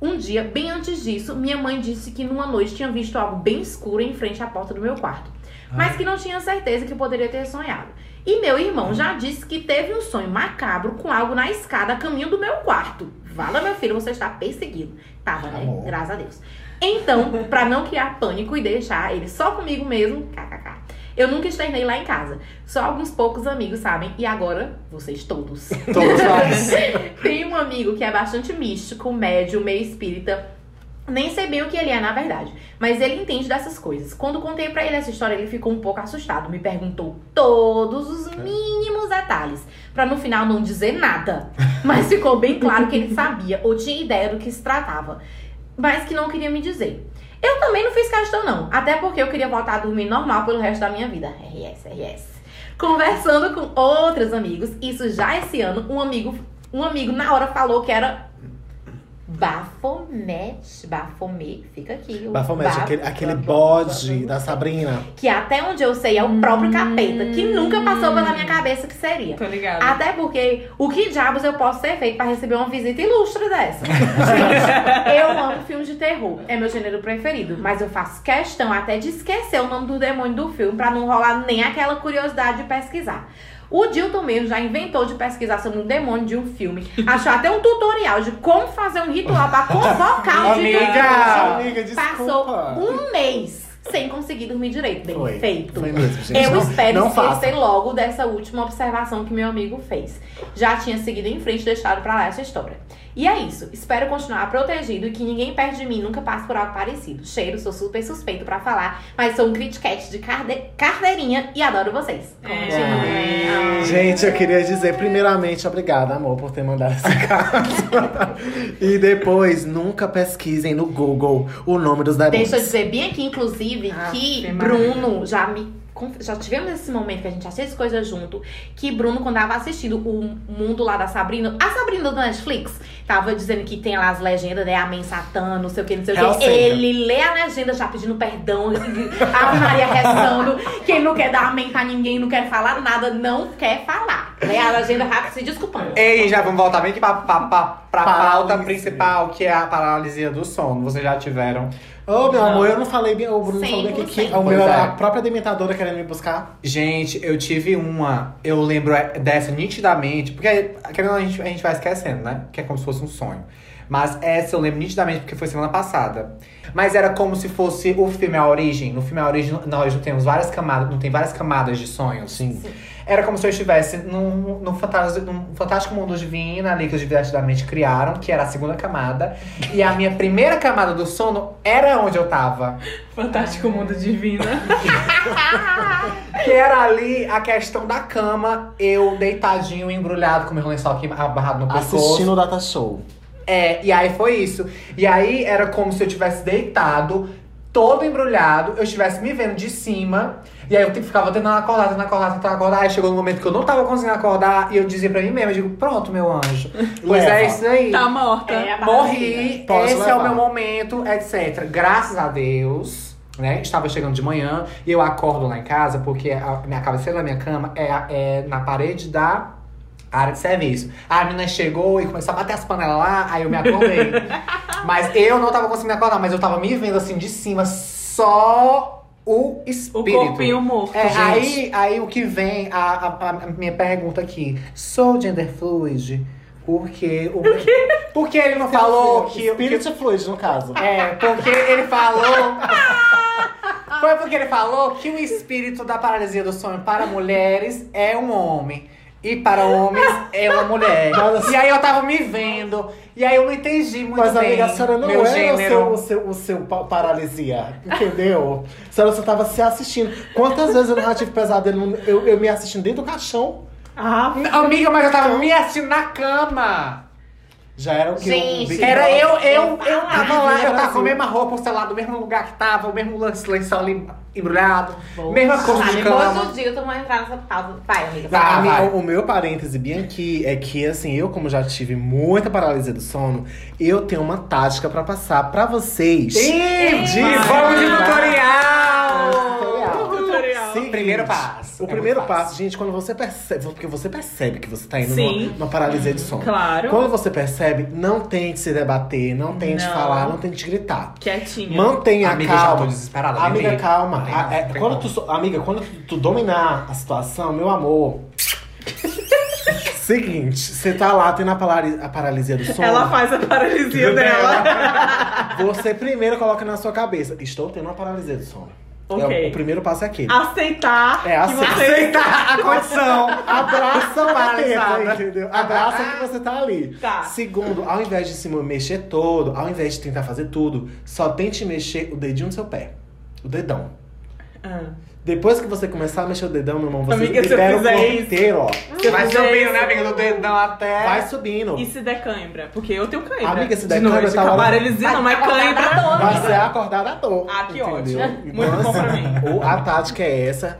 um dia, bem antes disso, minha mãe disse que numa noite tinha visto algo bem escuro em frente à porta do meu quarto. Mas que não tinha certeza que poderia ter sonhado. E meu irmão já disse que teve um sonho macabro com algo na escada a caminho do meu quarto. Vala, meu filho, você está perseguido. Tava, né? Amor. Graças a Deus. Então, pra não criar pânico e deixar ele só comigo mesmo, kkk. Eu nunca externei lá em casa. Só alguns poucos amigos sabem. E agora, vocês todos. Todos nós. Tem um amigo que é bastante místico, médio, meio espírita. Nem sei bem o que ele é, na verdade. Mas ele entende dessas coisas. Quando contei pra ele essa história, ele ficou um pouco assustado. Me perguntou todos os mínimos detalhes. Pra no final não dizer nada. Mas ficou bem claro que ele sabia ou tinha ideia do que se tratava. Mas que não queria me dizer. Eu também não fiz questão, não. Até porque eu queria voltar a dormir normal pelo resto da minha vida. RS, RS. Conversando com outros amigos, isso já esse ano, um amigo, um amigo na hora falou que era Baphomet. Baphomet, fica aqui. o Baphomet, Bapho- aquele, aquele bode da Sabrina. Que até onde eu sei é o próprio capeta, que nunca passou pela minha cabeça que seria. Tô ligada. Até porque, o que diabos eu posso ter feito pra receber uma visita ilustre dessa? Gente, eu amo filmes de terror. É meu gênero preferido. Mas eu faço questão até de esquecer o nome do demônio do filme pra não rolar nem aquela curiosidade de pesquisar. O Dilton mesmo já inventou de pesquisar sobre um demônio de um filme. Achou até um tutorial de como fazer um ritual pra convocar o Amiga! demônio. Amiga, desculpa. Passou um mês sem conseguir dormir direito. Bem Foi. feito. Foi mesmo, gente. Eu Não- espero não esquecer faça. logo dessa última observação que meu amigo fez. Já tinha seguido em frente e deixado pra lá essa história. E é isso. Espero continuar protegido e que ninguém perto de mim nunca passe por algo parecido. Cheiro, sou super suspeito pra falar, mas sou um criticate de carde- carteirinha e adoro vocês. Continue. Gente, eu queria dizer, primeiramente, obrigada, amor, por ter mandado essa carta. e depois, nunca pesquisem no Google o nome dos demônios. Deixa eu dizer bem aqui, inclusive, Ave que. Bruno já me. Já tivemos esse momento que a gente assiste coisas junto. Que Bruno, quando tava assistindo o mundo lá da Sabrina, a Sabrina do Netflix, tava dizendo que tem lá as legendas, né? Amém Satã, não sei o que, não sei o que. Ele lê a legenda já pedindo perdão, a Maria rezando, que ele não quer dar amém pra ninguém, não quer falar nada, não quer falar. Lê a legenda rápido se desculpando. Ei, já vamos voltar bem aqui pra, pra, pra, pra pauta principal, que é a paralisia do sono. Vocês já tiveram? Ô, meu amor, eu não falei bem, o Bruno falou bem aqui que 100%. o meu era é. a própria dementadora querendo me buscar. Gente, eu tive uma, eu lembro é, dessa nitidamente, porque querendo a gente, a gente vai esquecendo, né? Que é como se fosse um sonho. Mas essa eu lembro nitidamente porque foi semana passada. Mas era como se fosse o filme A Origem. No filme A Origem, nós não temos várias camadas, não tem várias camadas de sonhos. Sim. Era como se eu estivesse num, num, fantástico, num fantástico mundo divino ali que os divertidamente criaram, que era a segunda camada. E a minha primeira camada do sono era onde eu tava. Fantástico Mundo Divina. Que era ali a questão da cama, eu deitadinho, embrulhado com meu lençol aqui abarrado no pescoço. Assistindo o Data Show. É, e aí foi isso. E aí era como se eu tivesse deitado, todo embrulhado, eu estivesse me vendo de cima. E aí eu te- ficava tentando acordar, tentando acordar, tentando acordar. Aí chegou no momento que eu não tava conseguindo acordar e eu dizia pra mim mesma, eu digo, pronto, meu anjo. Pois Leva. é isso aí. Tá morta. É, a Morri, Posso esse é o levar. meu momento, etc. Graças a Deus, né? Estava chegando de manhã e eu acordo lá em casa porque a minha cabeceira da minha cama é, a- é na parede da área de serviço. A menina chegou e começou a bater as panelas lá, aí eu me acordei. mas eu não tava conseguindo acordar, mas eu tava me vendo assim de cima, só o O espírito. corpinho morto. É, gente. aí, aí o que vem, a, a- a minha pergunta aqui. Sou gender fluid? Porque. O, porque ele não falou que. que Spirit Fluid, no caso. é, porque ele falou. Foi porque ele falou que o espírito da paralisia do sonho para mulheres é um homem. E para homens é uma mulher. Mas- E aí eu tava me vendo. E aí eu não entendi muito Mas, bem. amiga, a senhora não era o gênero. seu, o, seu, o seu pa- paralisia, entendeu? A senhora só tava se assistindo. Quantas vezes eu não já tive pesadelo, eu, eu me assistindo dentro do caixão? Ah, Amiga, mas eu tava me assistindo na cama. Já era o que? Gente, um Era eu, eu, eu tava lá, eu tava com a mesma roupa, sei lá, do mesmo lugar que tava, o mesmo lance- lençol ali embrulhado, mesma coisa Ah, de depois cama. do dia eu tô mais entrar nessa pausa. Vai, amiga. Minha- vai. o meu parêntese bem aqui é que, assim, eu, como já tive muita paralisia do sono, eu tenho uma tática pra passar pra vocês. De- vamos de tutorial! Primeiro passo. O É primeiro passo, gente, quando você percebe, porque você percebe que você tá indo Sim. numa, numa paralisia de sono. Claro. Quando você percebe, não tente se debater, não tente Não. falar, não tente gritar. Quietinho. Mantenha Amiga, já calma. tô desesperada, Amiga, calma. Não A- é, tem quando como. tu, so- amiga, quando tu, tu dominar a situação, meu amor. Seguinte, você tá lá tendo a, a paralisia do sono. Ela faz a paralisia dela. Você primeiro coloca na sua cabeça: Estou tendo uma paralisia do sono. Ok. É, o, o primeiro passo é aquele. Aceitar É, você Aceitar a condição. Abraça a Paralisada. teta, entendeu? Abraça que você tá ali. Tá. Segundo, ao invés de se mexer todo, ao invés de tentar fazer tudo, só tente mexer o dedinho do seu pé. O dedão. Ah. Depois que você começar a mexer o dedão, meu irmão, você Amiga, se eu libera o corpo isso- inteiro, ó. Se eu Vai fizer subindo, isso- né, amiga? Do dedão até. Vai subindo. E se der cãibra? Porque eu tenho cãibra. Amiga, se De der noite, cãibra, tá hora- Paralisia não, mas cãibra. Vai ser acordar da dor. Ah, que entendeu? ótimo. Então, Muito bom pra mim. o- A tática é essa.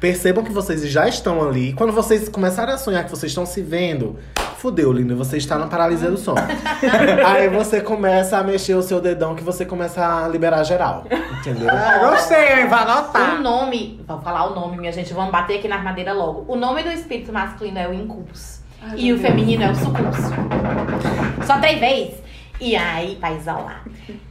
Percebam que vocês já estão ali. Quando vocês começarem a sonhar que vocês estão se vendo, Fudeu, linda, você está na paralisia do sono. Aí você começa a mexer o seu dedão que você começa a liberar geral. Entendeu? Ah, gostei, hein? Vai O anotar. nome, vou falar o nome, minha gente, vamos bater aqui na armadeira logo. O nome do espírito masculino é o incubus. Ai, e o Deus. feminino é o sucubus. Só três vezes. E aí, pra isolar.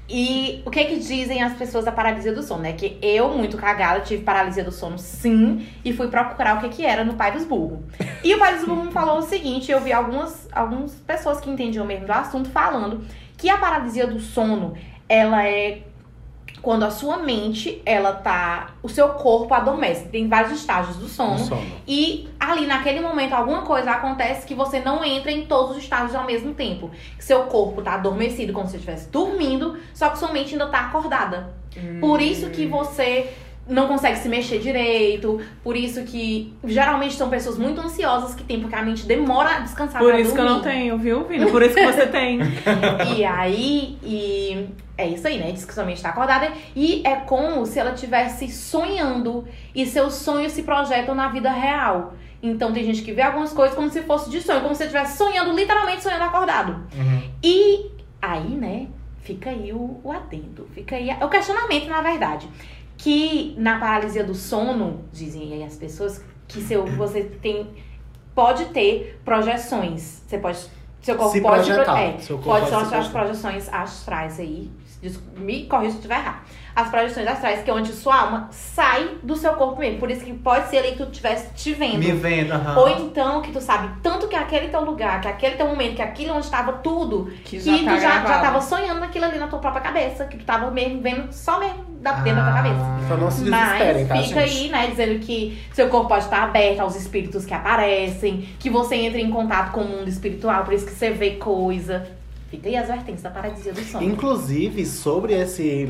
E o que que dizem as pessoas da paralisia do sono? É que eu, muito cagada, tive paralisia do sono sim. E fui procurar o que que era no Pai dos Burros. E o Pai dos Burros me falou o seguinte. Eu vi algumas, algumas pessoas que entendiam mesmo do assunto falando que a paralisia do sono, ela é quando a sua mente, ela tá. O seu corpo adormece. Tem vários estágios do sono. No sono. E ali, naquele momento, alguma coisa acontece que você não entra em todos os estágios ao mesmo tempo. Seu corpo tá adormecido, como se estivesse dormindo, só que sua mente ainda tá acordada. Por isso que você não consegue se mexer direito. Por isso que geralmente são pessoas muito ansiosas que tem, porque a mente demora a descansar Por pra isso que eu não dormir. tenho, viu, Vini? Por isso que você tem. E aí, e é isso aí, né? Diz que sua mente tá acordada. E é como se ela estivesse sonhando. E seus sonhos se projetam na vida real. Então tem gente que vê algumas coisas como se fosse de sonho, como se você estivesse sonhando, literalmente sonhando acordado. Uhum. E aí, né, fica aí o, o adendo, fica aí a- o questionamento, na verdade. Que na paralisia do sono, dizem aí as pessoas, que seu, você tem. Pode ter projeções. Você pode. Seu corpo Se pode. projetar. É, Seu corpo pode pode ser se as, projeções astrais aí. Me corrija se eu estiver errado. As projeções astrais, que é onde sua alma sai do seu corpo mesmo. Por isso que pode ser ali que tu estivesse te vendo. Me vendo, aham. Ou então que tu sabe tanto que aquele teu lugar, que aquele teu momento, que aquilo onde estava tudo, Que que já tu tá já, já gravado. tava sonhando naquilo ali na tua própria cabeça, que tu tava mesmo vendo só mesmo da, dentro da tua Ah. cabeça. Então não se desesperem, Mas tá, fica gente? aí, né, dizendo que seu corpo pode estar aberto aos espíritos que aparecem, que você entra em contato com o mundo espiritual, por isso que você vê coisa. Fica aí as vertentes da paralisia do sono. Inclusive, sobre esse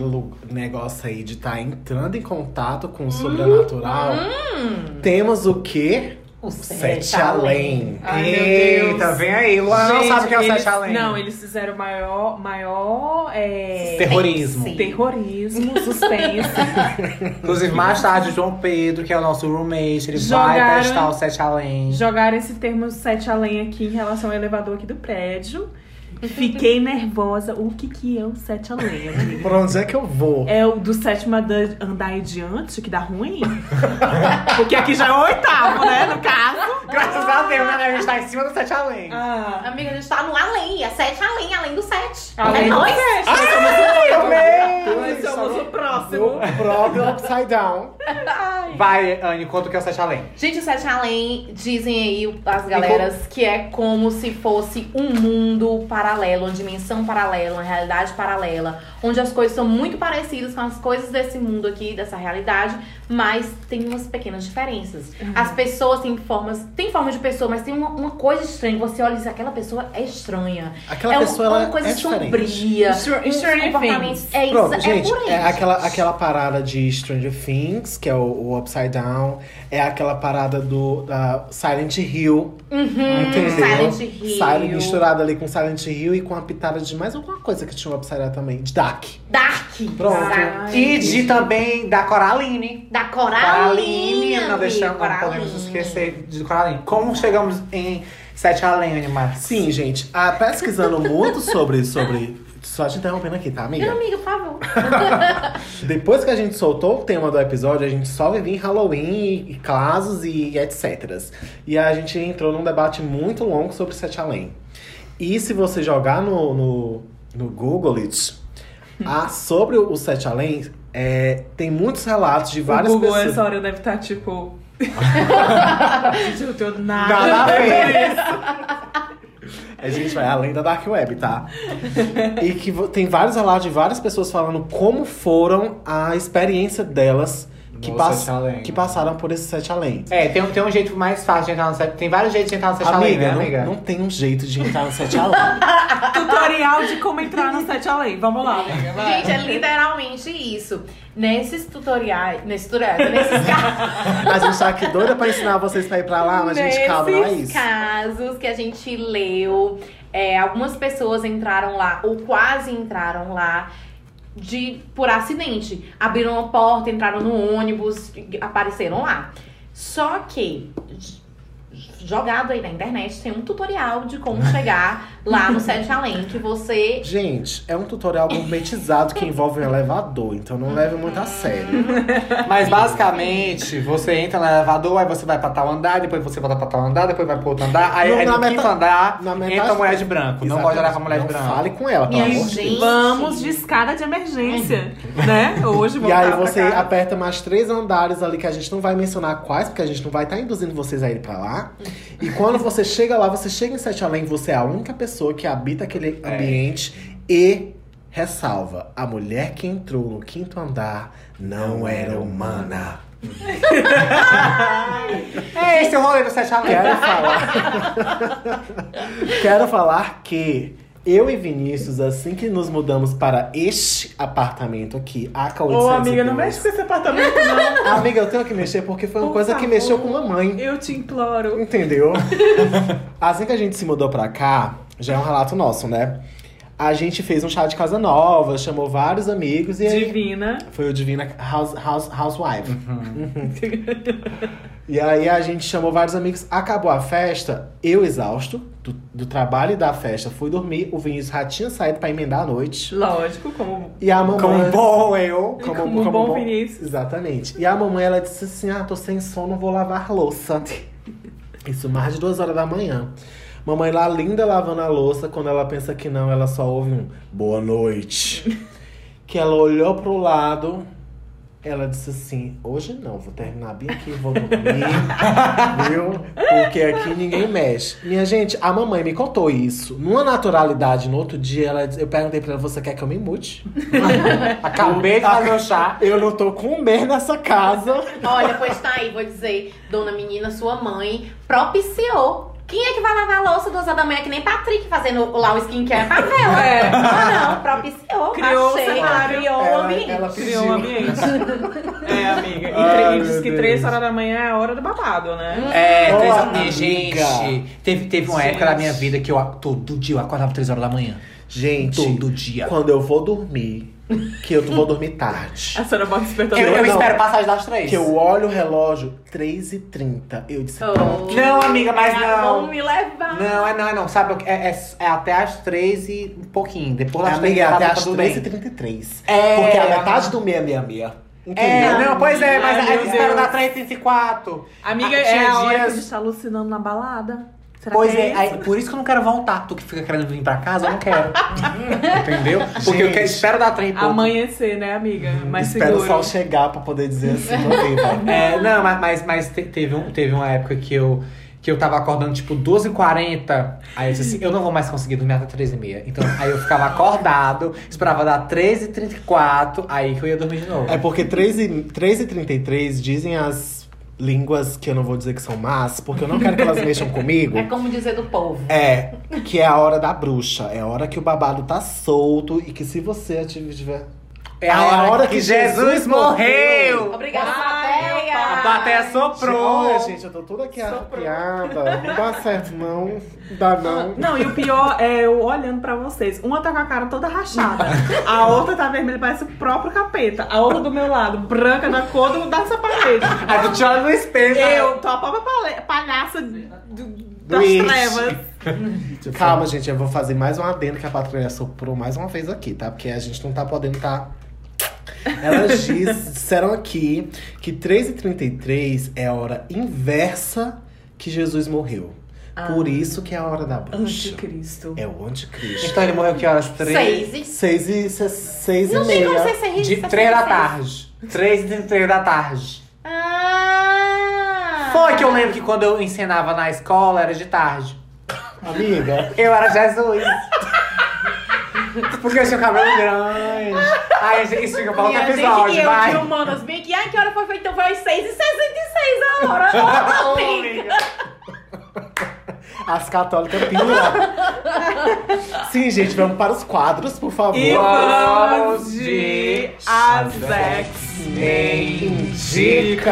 negócio aí de estar entrando em contato com o sobrenatural, Hum, temos o quê? o Sete Além. Ai, meu Eita, Deus. vem aí. Luan não sabe o que é o eles- Sete Além. Não, eles fizeram o maior, maior é, Terrorismo. Sim. terrorismo, suspense. Inclusive, mais tarde, João Pedro, que é o nosso roommate, ele vai Jogaram- testar o Sete Além. Jogaram esse termo sete além aqui em relação ao elevador aqui do prédio. Fiquei nervosa. O que que é o sete além, amiga? Por onde é que eu vou? É o do sétimo andar andar em diante, que dá ruim? Porque aqui já é o oitavo, né, no caso. Graças a Deus, né? A gente tá em cima do Sete Além. Ah, Amiga, a gente tá no além, é sete além, além do sete. além é do nóis. sete. Também! Nós somos o próximo. O próprio Upside Down. Vai, Anne, conta o que é o Sete Além. Gente, o Sete Além, dizem aí as galeras que é como se fosse um mundo uma dimensão paralela, uma realidade paralela, onde as coisas são muito parecidas com as coisas desse mundo aqui, dessa realidade, mas tem umas pequenas diferenças. As pessoas têm formas, tem forma de pessoa, mas tem uma, uma coisa estranha. Você olha e diz, aquela pessoa é estranha. Aquela é um- pessoa, ela uma coisa é sombria. Stranger Things. É isso, Pronto, é gente, por aí. é aquela, aquela parada de Stranger Things, que é o, o Upside Down. É aquela parada do da Silent Hill. Uhum, Entendeu? Silent Hill. Silent, misturado ali com Silent Hill e com a pitada de mais alguma coisa que tinha o Upside Down também. De Dark. Dark. Pronto. Dark. E de também da Coraline. Da Coraline, Coraline. não deixamos, não podemos esquecer de Coraline. Como chegamos em Sete Além, Animar? Sim, gente. Ah, pesquisando muito sobre, sobre. Só te interrompendo aqui, tá, amiga? Meu amigo, por favor. Depois que a gente soltou o tema do episódio, a gente só vivia em Halloween e, e casos e etc. E a gente entrou num debate muito longo sobre Sete Além. E se você jogar no, no, no Google It, ah, sobre o Sete Além, é, tem muitos relatos de O várias Google pessoas. essa hora deve estar tipo. Gente, eu não tenho Nada nada. a ver. A gente vai além da Dark Web, tá? e que tem vários relatos de várias pessoas falando como foram a experiência delas que, pass- Além. que passaram por esse Sete Além. É, tem, um- tem um jeito mais fácil de entrar no Sete Tem vários jeitos de entrar no Sete Além, Amiga, né, não, amiga? não tem um jeito de entrar no Sete Além. Tutorial de como entrar no sete além. Vamos lá, amiga. vai. Gente, é literalmente isso. Nesses tutoriais, nesses tutoriais, nesses casos. a gente tá aqui doida pra ensinar vocês pra ir pra lá, mas a gente calma, não é Nesses isso. casos que a gente leu, é, algumas pessoas entraram lá, ou quase entraram lá, de por acidente. Abriram a porta, entraram no ônibus, apareceram lá. Só que jogado aí na internet, tem um tutorial de como chegar lá no Sete Além, que você Gente, é um tutorial gourmetizado que envolve um elevador, então não leve muito a sério. Mas basicamente, você entra no elevador, aí você vai pra tal andar, depois você volta pra tal andar, depois vai pro outro andar. Aí, No- aí na no meta- quinto andar, na metade- entra a mulher de branco. Não pode olhar pra mulher de Não branco. fale com ela, pelo amor de Deus. gente. Vamos de escada de emergência, né? Hoje E aí você aperta mais três andares ali que a gente não vai mencionar quais, porque a gente não vai estar induzindo vocês a ir pra lá. E quando você chega lá, você chega em Sete Além, você é a única pessoa que habita aquele É. ambiente e ressalva, a mulher que entrou no quinto andar não era humana. É esse o rolê do Sete Além. Quero falar. Quero falar que eu e Vinícius, assim que nos mudamos para este apartamento aqui, a Ô, amiga, não mexe com esse apartamento, não. Amiga, eu tenho que mexer porque foi uma Por coisa que favor. mexeu com a mãe. Eu te imploro. Entendeu? assim que a gente se mudou pra cá, já é um relato nosso, né? A gente fez um chá de casa nova, chamou vários amigos e aí Divina. foi o Divina House, House, Housewife. Uhum. e aí a gente chamou vários amigos, acabou a festa, eu exausto do, do trabalho e da festa, fui dormir, o Vinícius já tinha saído pra emendar a noite. Lógico, como, E a mamãe. Como um bom eu. como, um bom Vinícius. Exatamente. E a mamãe, ela disse assim: Ah, tô sem sono, vou lavar louça. Isso mais de duas horas da manhã. Mamãe lá, linda, lavando a louça. Quando ela pensa que não, ela só ouve um boa noite. que ela olhou pro lado. Ela disse assim: Hoje não, vou terminar bem aqui, vou dormir. viu? Porque aqui ninguém mexe. Minha gente, a mamãe me contou isso. Numa naturalidade, no outro dia, ela, eu perguntei pra ela: Você quer que eu me mute? Acabei de fazer o chá. Eu não tô com ber nessa casa. Olha, pois tá aí, vou dizer, dona menina, sua mãe propiciou. Quem é que vai lavar a louça duas horas da manhã, que nem Patrick fazendo lá o skincare pra vela? É. Ah, não, propiciou. Criou o achei, cenário. Criou o Ela- ambiente. ela Criou um ambiente. é, amiga. E, Ai, e diz que três horas da manhã é a hora do babado, né? É, três horas. amiga. Gente, teve, teve uma Gente. época da minha vida que eu todo dia eu acordava três horas da manhã. Gente, Todo dia. quando eu vou dormir, que eu vou dormir tarde. A senhora bota despertador. Eu, eu não. espero passagem das três. Que eu olho o relógio, 3h30. Eu disse, pronto. Oh. Não, amiga, mas não. Vão me levar. Não, é não, é não. Sabe, é, é, é até as três e um pouquinho. Depois das três Amiga, é tá até tá as tudo bem. 3h33. É, Porque a ela- metade do 666. É, Entendeu? não, pois é, mas eu espero dar 334. Amiga, Ah, é a hora que a gente tá alucinando na balada. Será Pois é, é, aí, por isso que eu não quero voltar. Tu que fica querendo vir pra casa, eu não quero. Entendeu? Porque eu Gente. quero, espero dar trem pouco. Amanhecer, né, amiga? Mais Espero o seguro. sol chegar pra poder dizer assim, não vai. É, não, mas, mas, mas te- teve, um, teve uma época que eu, que eu tava acordando tipo 12h40. Aí eu disse assim: eu não vou mais conseguir dormir até 3h30. Então aí eu ficava acordado, esperava dar 13h34, aí que eu ia dormir de novo. É porque 3 e, 3 e 33 dizem as línguas que eu não vou dizer que são más, porque eu não quero que elas mexam comigo. É como dizer do povo. É, que é a hora da bruxa. É a hora que o babado tá solto e que se você tiver. É a hora, que, Jesus morreu! Obrigada, Ai, plateia. A plateia soprou! Olha, gente, eu tô toda aqui arrepiada. Não dá certo, não. Não dá, não. Não, e o pior é eu olhando pra vocês. Uma tá com a cara toda rachada. A outra tá vermelha, parece o próprio capeta. A outra do meu lado, branca da cor do, dessa parede. Aí tu te olha no espelho. Eu tô a própria palhaça do- das It. trevas. Calma, gente, eu vou fazer mais um adendo que a patrulha soprou mais uma vez aqui, tá? Porque a gente não tá podendo tá. Elas diz- disseram aqui que 3h33 é a hora inversa que Jesus morreu. Por isso que é a hora da bruxa. Anticristo. É o anticristo. Então ele morreu que horas? Três? Seis e... Seis e, se- seis Não e tem como meia. ser seis De seis, três da seis. tarde. Três e três da tarde. Ah! Foi que eu lembro que quando eu ensinava na escola era de tarde. Amiga, Eu era Jesus. Porque eu tinha o cabelo grande. Ai, gente, isso fica pra outro Minha gente, episódio, e eu vai. de humanas bem aqui. Ai, que hora foi feito? Então foi às 6h66 a hora. Amiga. as católicas piram. Sim, gente, vamos para os quadros, por favor. E vamos de As Azex Indica.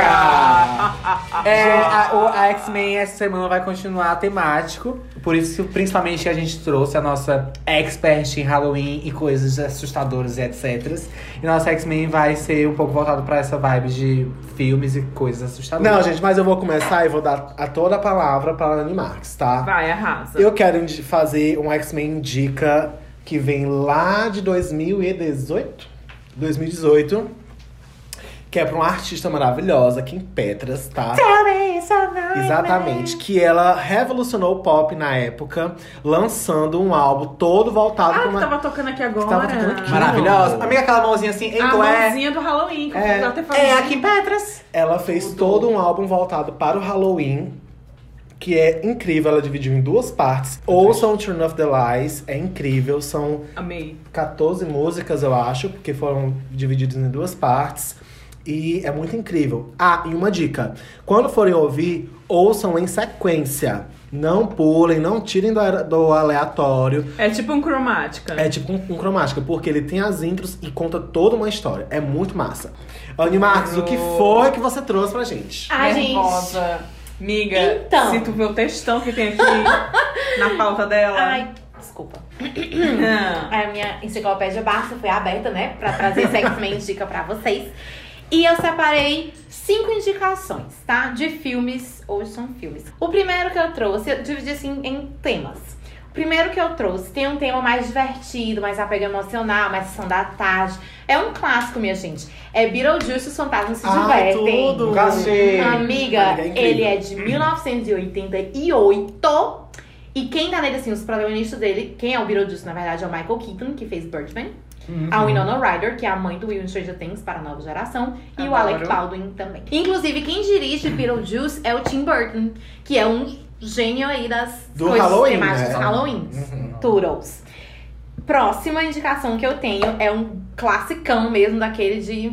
É, a, a X-Men essa semana vai continuar temático. Por isso, que, principalmente, a gente trouxe a nossa expert em Halloween e coisas assustadoras e etc. E nossa X-Men vai ser um pouco voltado pra essa vibe de filmes e coisas assustadoras. Não, gente, mas eu vou começar e vou dar a toda a palavra pra Anne Marques, tá? Vai, arrasa. Eu quero fazer um X-Men Indica que vem lá de 2018. 2018. Que é pra uma artista maravilhosa, Kim Petras, tá? Exatamente. Que ela revolucionou o pop na época, lançando um álbum todo voltado Ah, pra que uma. tava tocando aqui agora. tava tocando aqui. Maravilhosa. Amiga, aquela mãozinha assim, A então é. mãozinha do Halloween, que É. eu até falei. É a Kim Petras. Ela fez todo um álbum voltado para o Halloween. Que é incrível, ela dividiu em duas partes. Ouçam Turn Off the Lies, é incrível. São Amei. 14 músicas, eu acho, porque foram divididas em duas partes. E é muito incrível. Ah, e uma dica: quando forem ouvir, ouçam em sequência. Não pulem, não tirem do, do aleatório. É tipo um cromática. É tipo um, um cromática, porque ele tem as intros e conta toda uma história. É muito massa. Anne Marques, o que foi que você trouxe pra gente? Ai, gente. Miga, Então. se tu vê o textão que tem aqui na pauta dela. Ai, desculpa. Ah. A minha enciclopédia Barça foi aberta, né? Pra trazer esse X-Men indica pra vocês. E eu separei cinco indicações, tá? De filmes. Hoje são filmes. O primeiro que eu trouxe, eu dividi assim em temas. O primeiro que eu trouxe tem um tema mais divertido, mais apego emocional, mais sessão da tarde. É um clássico, minha gente. É Beetlejuice, os fantasmas se Ai, divertem. tudo! Assisti. Amiga, Amiga, é ele é de 1988. E quem tá nele, assim, os protagonistas dele, quem é o Beetlejuice, na verdade, é o Michael Keaton, que fez Birdman. A Winona Ryder, que é a mãe do Will em Stranger Things para a nova geração. E o Adoro. Alec Baldwin também. Inclusive, quem dirige Beetlejuice é o Tim Burton, que é um gênio aí das Do coisas Halloween, temáticas né? Halloween. Uhum. Toodles. Próxima indicação que eu tenho é um classicão mesmo, daquele de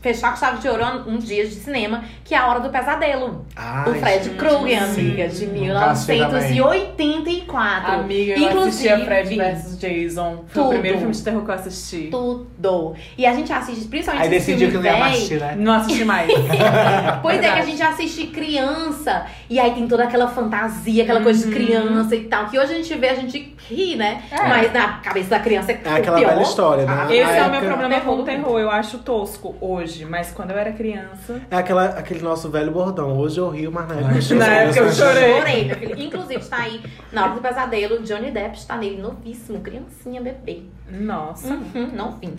fechar com chave de ouro um dia de cinema, que é A Hora do Pesadelo. Ai, o Fred gente, Krueger, amiga, de Nunca assisti também. 1984. Amiga, eu Inclusive, assistia Fred vs Jason. Foi Tudo. o primeiro filme de terror que eu assisti. Tudo. E a gente assiste, principalmente Aí decidiu que não ia mais assistir, né? Não assisti mais. Pois é, que a gente assiste criança. E aí tem toda aquela fantasia, aquela coisa de Uhum. criança e tal. Que hoje a gente vê, a gente ri, né? É. Mas na cabeça da criança é, É aquela pior. velha história, né? Ah, Na Esse é o meu problema com o Terror. Eu acho tosco hoje, mas quando eu era criança. É aquela, aquele nosso velho bordão. Hoje eu rio, mas na época eu Na chorei. época eu chorei. Chorei, meu filho. Inclusive, está aí, na hora do pesadelo, Johnny Depp está nele, novíssimo, criancinha, bebê. Nossa. Uhum, não vim.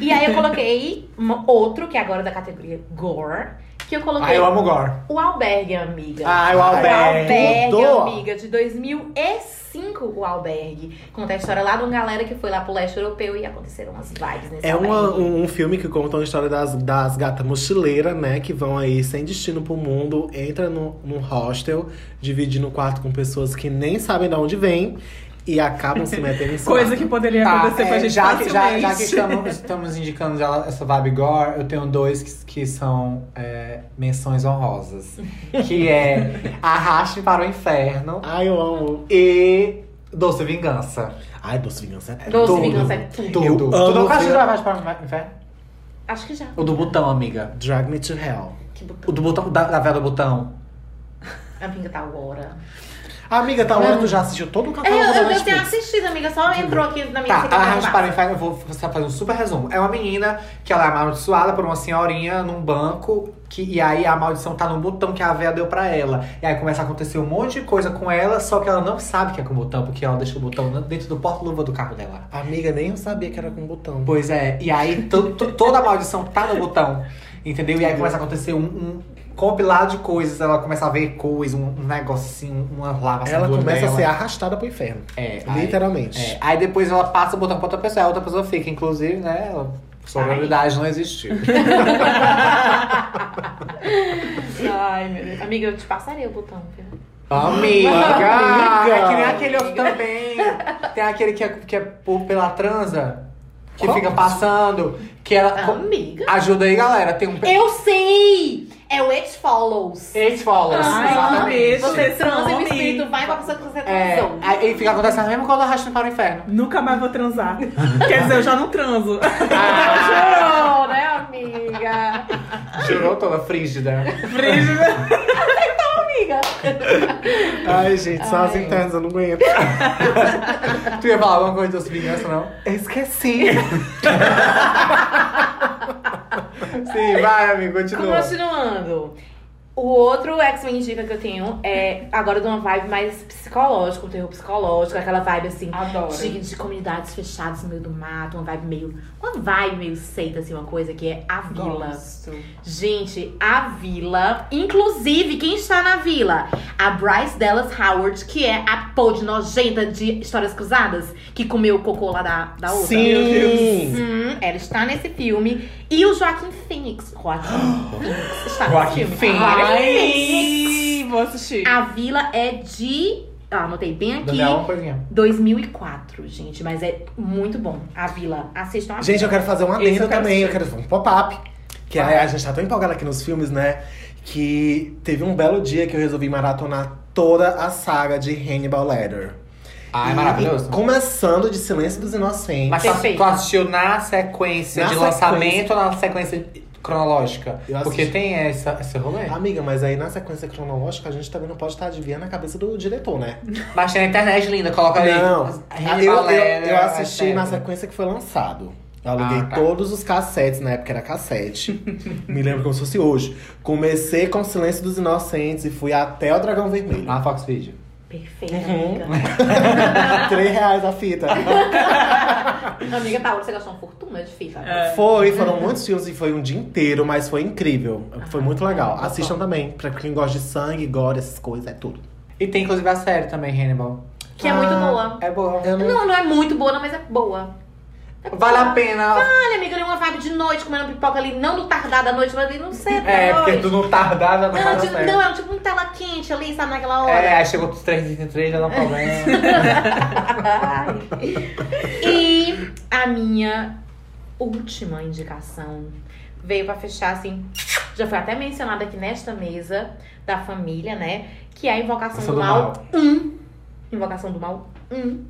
E aí eu coloquei uma- outro, que é agora da categoria Gore, que eu coloquei Ah, eu amo Gore. o Albergue, amiga. Ah, o O Albergue. Albergue, Tudo. amiga, de 2005, o Albergue. Conta a história lá de uma galera que foi lá pro leste europeu e aconteceram umas vibes nesse É uma- albergue. um, um filme que conta a história das, das gatas mochileiras, né? Que vão aí sem destino pro mundo, entra no, num hostel, dividindo o quarto com pessoas que nem sabem de onde vem e acabam se metendo em Coisa que poderia acontecer com a é, gente já, que, já, já que estamos, estamos indicando já essa vibe gore, eu tenho dois que, que são é, menções honrosas. Que é Arraste para o Inferno Ai, eu amo. e Doce Vingança. Ai, Doce Vingança é tudo. Doce tudo. Vingança é tudo. Tudo. Eu Tu amo nunca assistiu Arraste para o Inferno? Acho que já. O do botão, amiga. Drag Me to Hell. Que O botão. do botão, da, da vela do botão. Amiga, tá agora. Amiga, tá hora tu já assistiu todo o É, catálogo eu, da eu, eu tenho assistido, amiga. Só entrou aqui na minha Tá, o básica. Inferno, eu vou fazer um super resumo. É uma menina que ela é amaldiçoada por uma senhorinha num banco. Que, e aí a maldição tá no botão que a véia deu pra ela. E aí começa a acontecer um monte de coisa com ela, só que ela não sabe que é com o botão, porque ela deixa o botão dentro do porta-luva do carro dela. Amiga, nem eu sabia que era com botão. Pois é, e aí to- to- toda a maldição tá no botão. Entendeu? E aí começa a acontecer um, um compilado de coisas. Ela começa a ver coisas, um, um negócio assim, uma lava assim Ela começa a dela. ser arrastada pro inferno. É, aí- Literalmente. É, aí depois ela passa o botão pra outra pessoa, a outra pessoa fica. Inclusive, né? ela- Sororidade não existiu. Ai, meu Deus. Amiga, eu te passaria o botão, viu? Amiga! Amiga! É que nem aquele outro também. Tem aquele que é, que é por, pela transa, que Qual? fica passando, que ela. Amiga. Ajuda aí, galera. Tem um. Eu sei! É o It Follows. Eight follows. Ai, exatamente. Você transa e o espírito vai pra pessoa que você É, transou. aí fica acontecendo a mesma coisa arrastando para o inferno. Nunca mais vou transar. Quer dizer, eu já não transo. Ah, jurou, né, amiga? Jurou toda frígida. Frígida. Amiga. Ai, gente, só as Ai. internas, eu não aguento. tu ia falar alguma coisa das vingança, não? Eu esqueci. Sim, vai, amigo, continua. Continuando. O outro X-Men Indica que eu tenho é agora de uma vibe mais psicológica, um terror psicológico, aquela vibe assim. Adoro. De, de comunidades fechadas no meio do mato, uma vibe meio. Uma vibe meio seita, assim, uma coisa que é a vila. Gosto. Gente, a vila. Inclusive, quem está na vila? A Bryce Dallas Howard, que é a pod nojenta de Histórias Cruzadas, que comeu o cocô lá da, da outra. Sim! Hum, ela está nesse filme. E o Joaquim Phoenix. Joaquim Phoenix está Joaquim nesse filme. Phoenix. Ai, vou assistir. A vila é de. Ah, anotei bem aqui. Daniel, uma coisinha. 2004, gente. Mas é muito bom. A vila. Assistam a Gente, eu vila. quero fazer um adendo eu quero também. Eu assistir. quero um pop-up. Que a, a gente tá tão empolgada aqui nos filmes, né? Que teve um belo dia que eu resolvi maratonar toda a saga de Hannibal Ledger. Ai, E- maravilhoso. começando de Silêncio dos Inocentes. Mas tu, Perfeito. tu assistiu na sequência Na de sequência. lançamento ou na sequência cronológica? Eu Porque assisti. tem essa, esse rolê. Amiga, mas aí na sequência cronológica a gente também não pode estar adivinhando a cabeça do diretor, né? Mas tem na internet, linda. Coloca aí. Não, eu, eu, eu assisti na sequência que foi lançado. Eu aluguei Ah, tá. todos os cassetes, na época era cassete. Me lembro como se fosse hoje. Comecei com Silêncio dos Inocentes e fui até o Dragão Vermelho. Na Fox Video. Perfeita, Uhum. amiga. Três reais a fita. amiga, tá, você gastou uma fortuna de fita. É. Foi, foram muitos filmes e foi um dia inteiro, mas foi incrível. Foi muito legal. Ah, Assistam também. Pra quem gosta de sangue, gore, essas coisas, é tudo. E tem inclusive a série também, Hannibal. Que é muito Ah. boa. É boa. Não... Não, não é muito boa, não, mas é boa. É Vale a pena. Olha, amiga, ali uma vibe de noite, comendo pipoca ali, não no tardar da noite, mas ali no cedo da É, porque noite. tu não tardar, já não Não, tipo, não, é tipo um tela quente ali, sabe, naquela hora. É, aí chegou os 333, já dá um problema. E a minha última indicação veio pra fechar assim, já foi até mencionada aqui nesta mesa da família, né? Que é a Invocação do, do Mal Mal. 1. Invocação do Mal 1.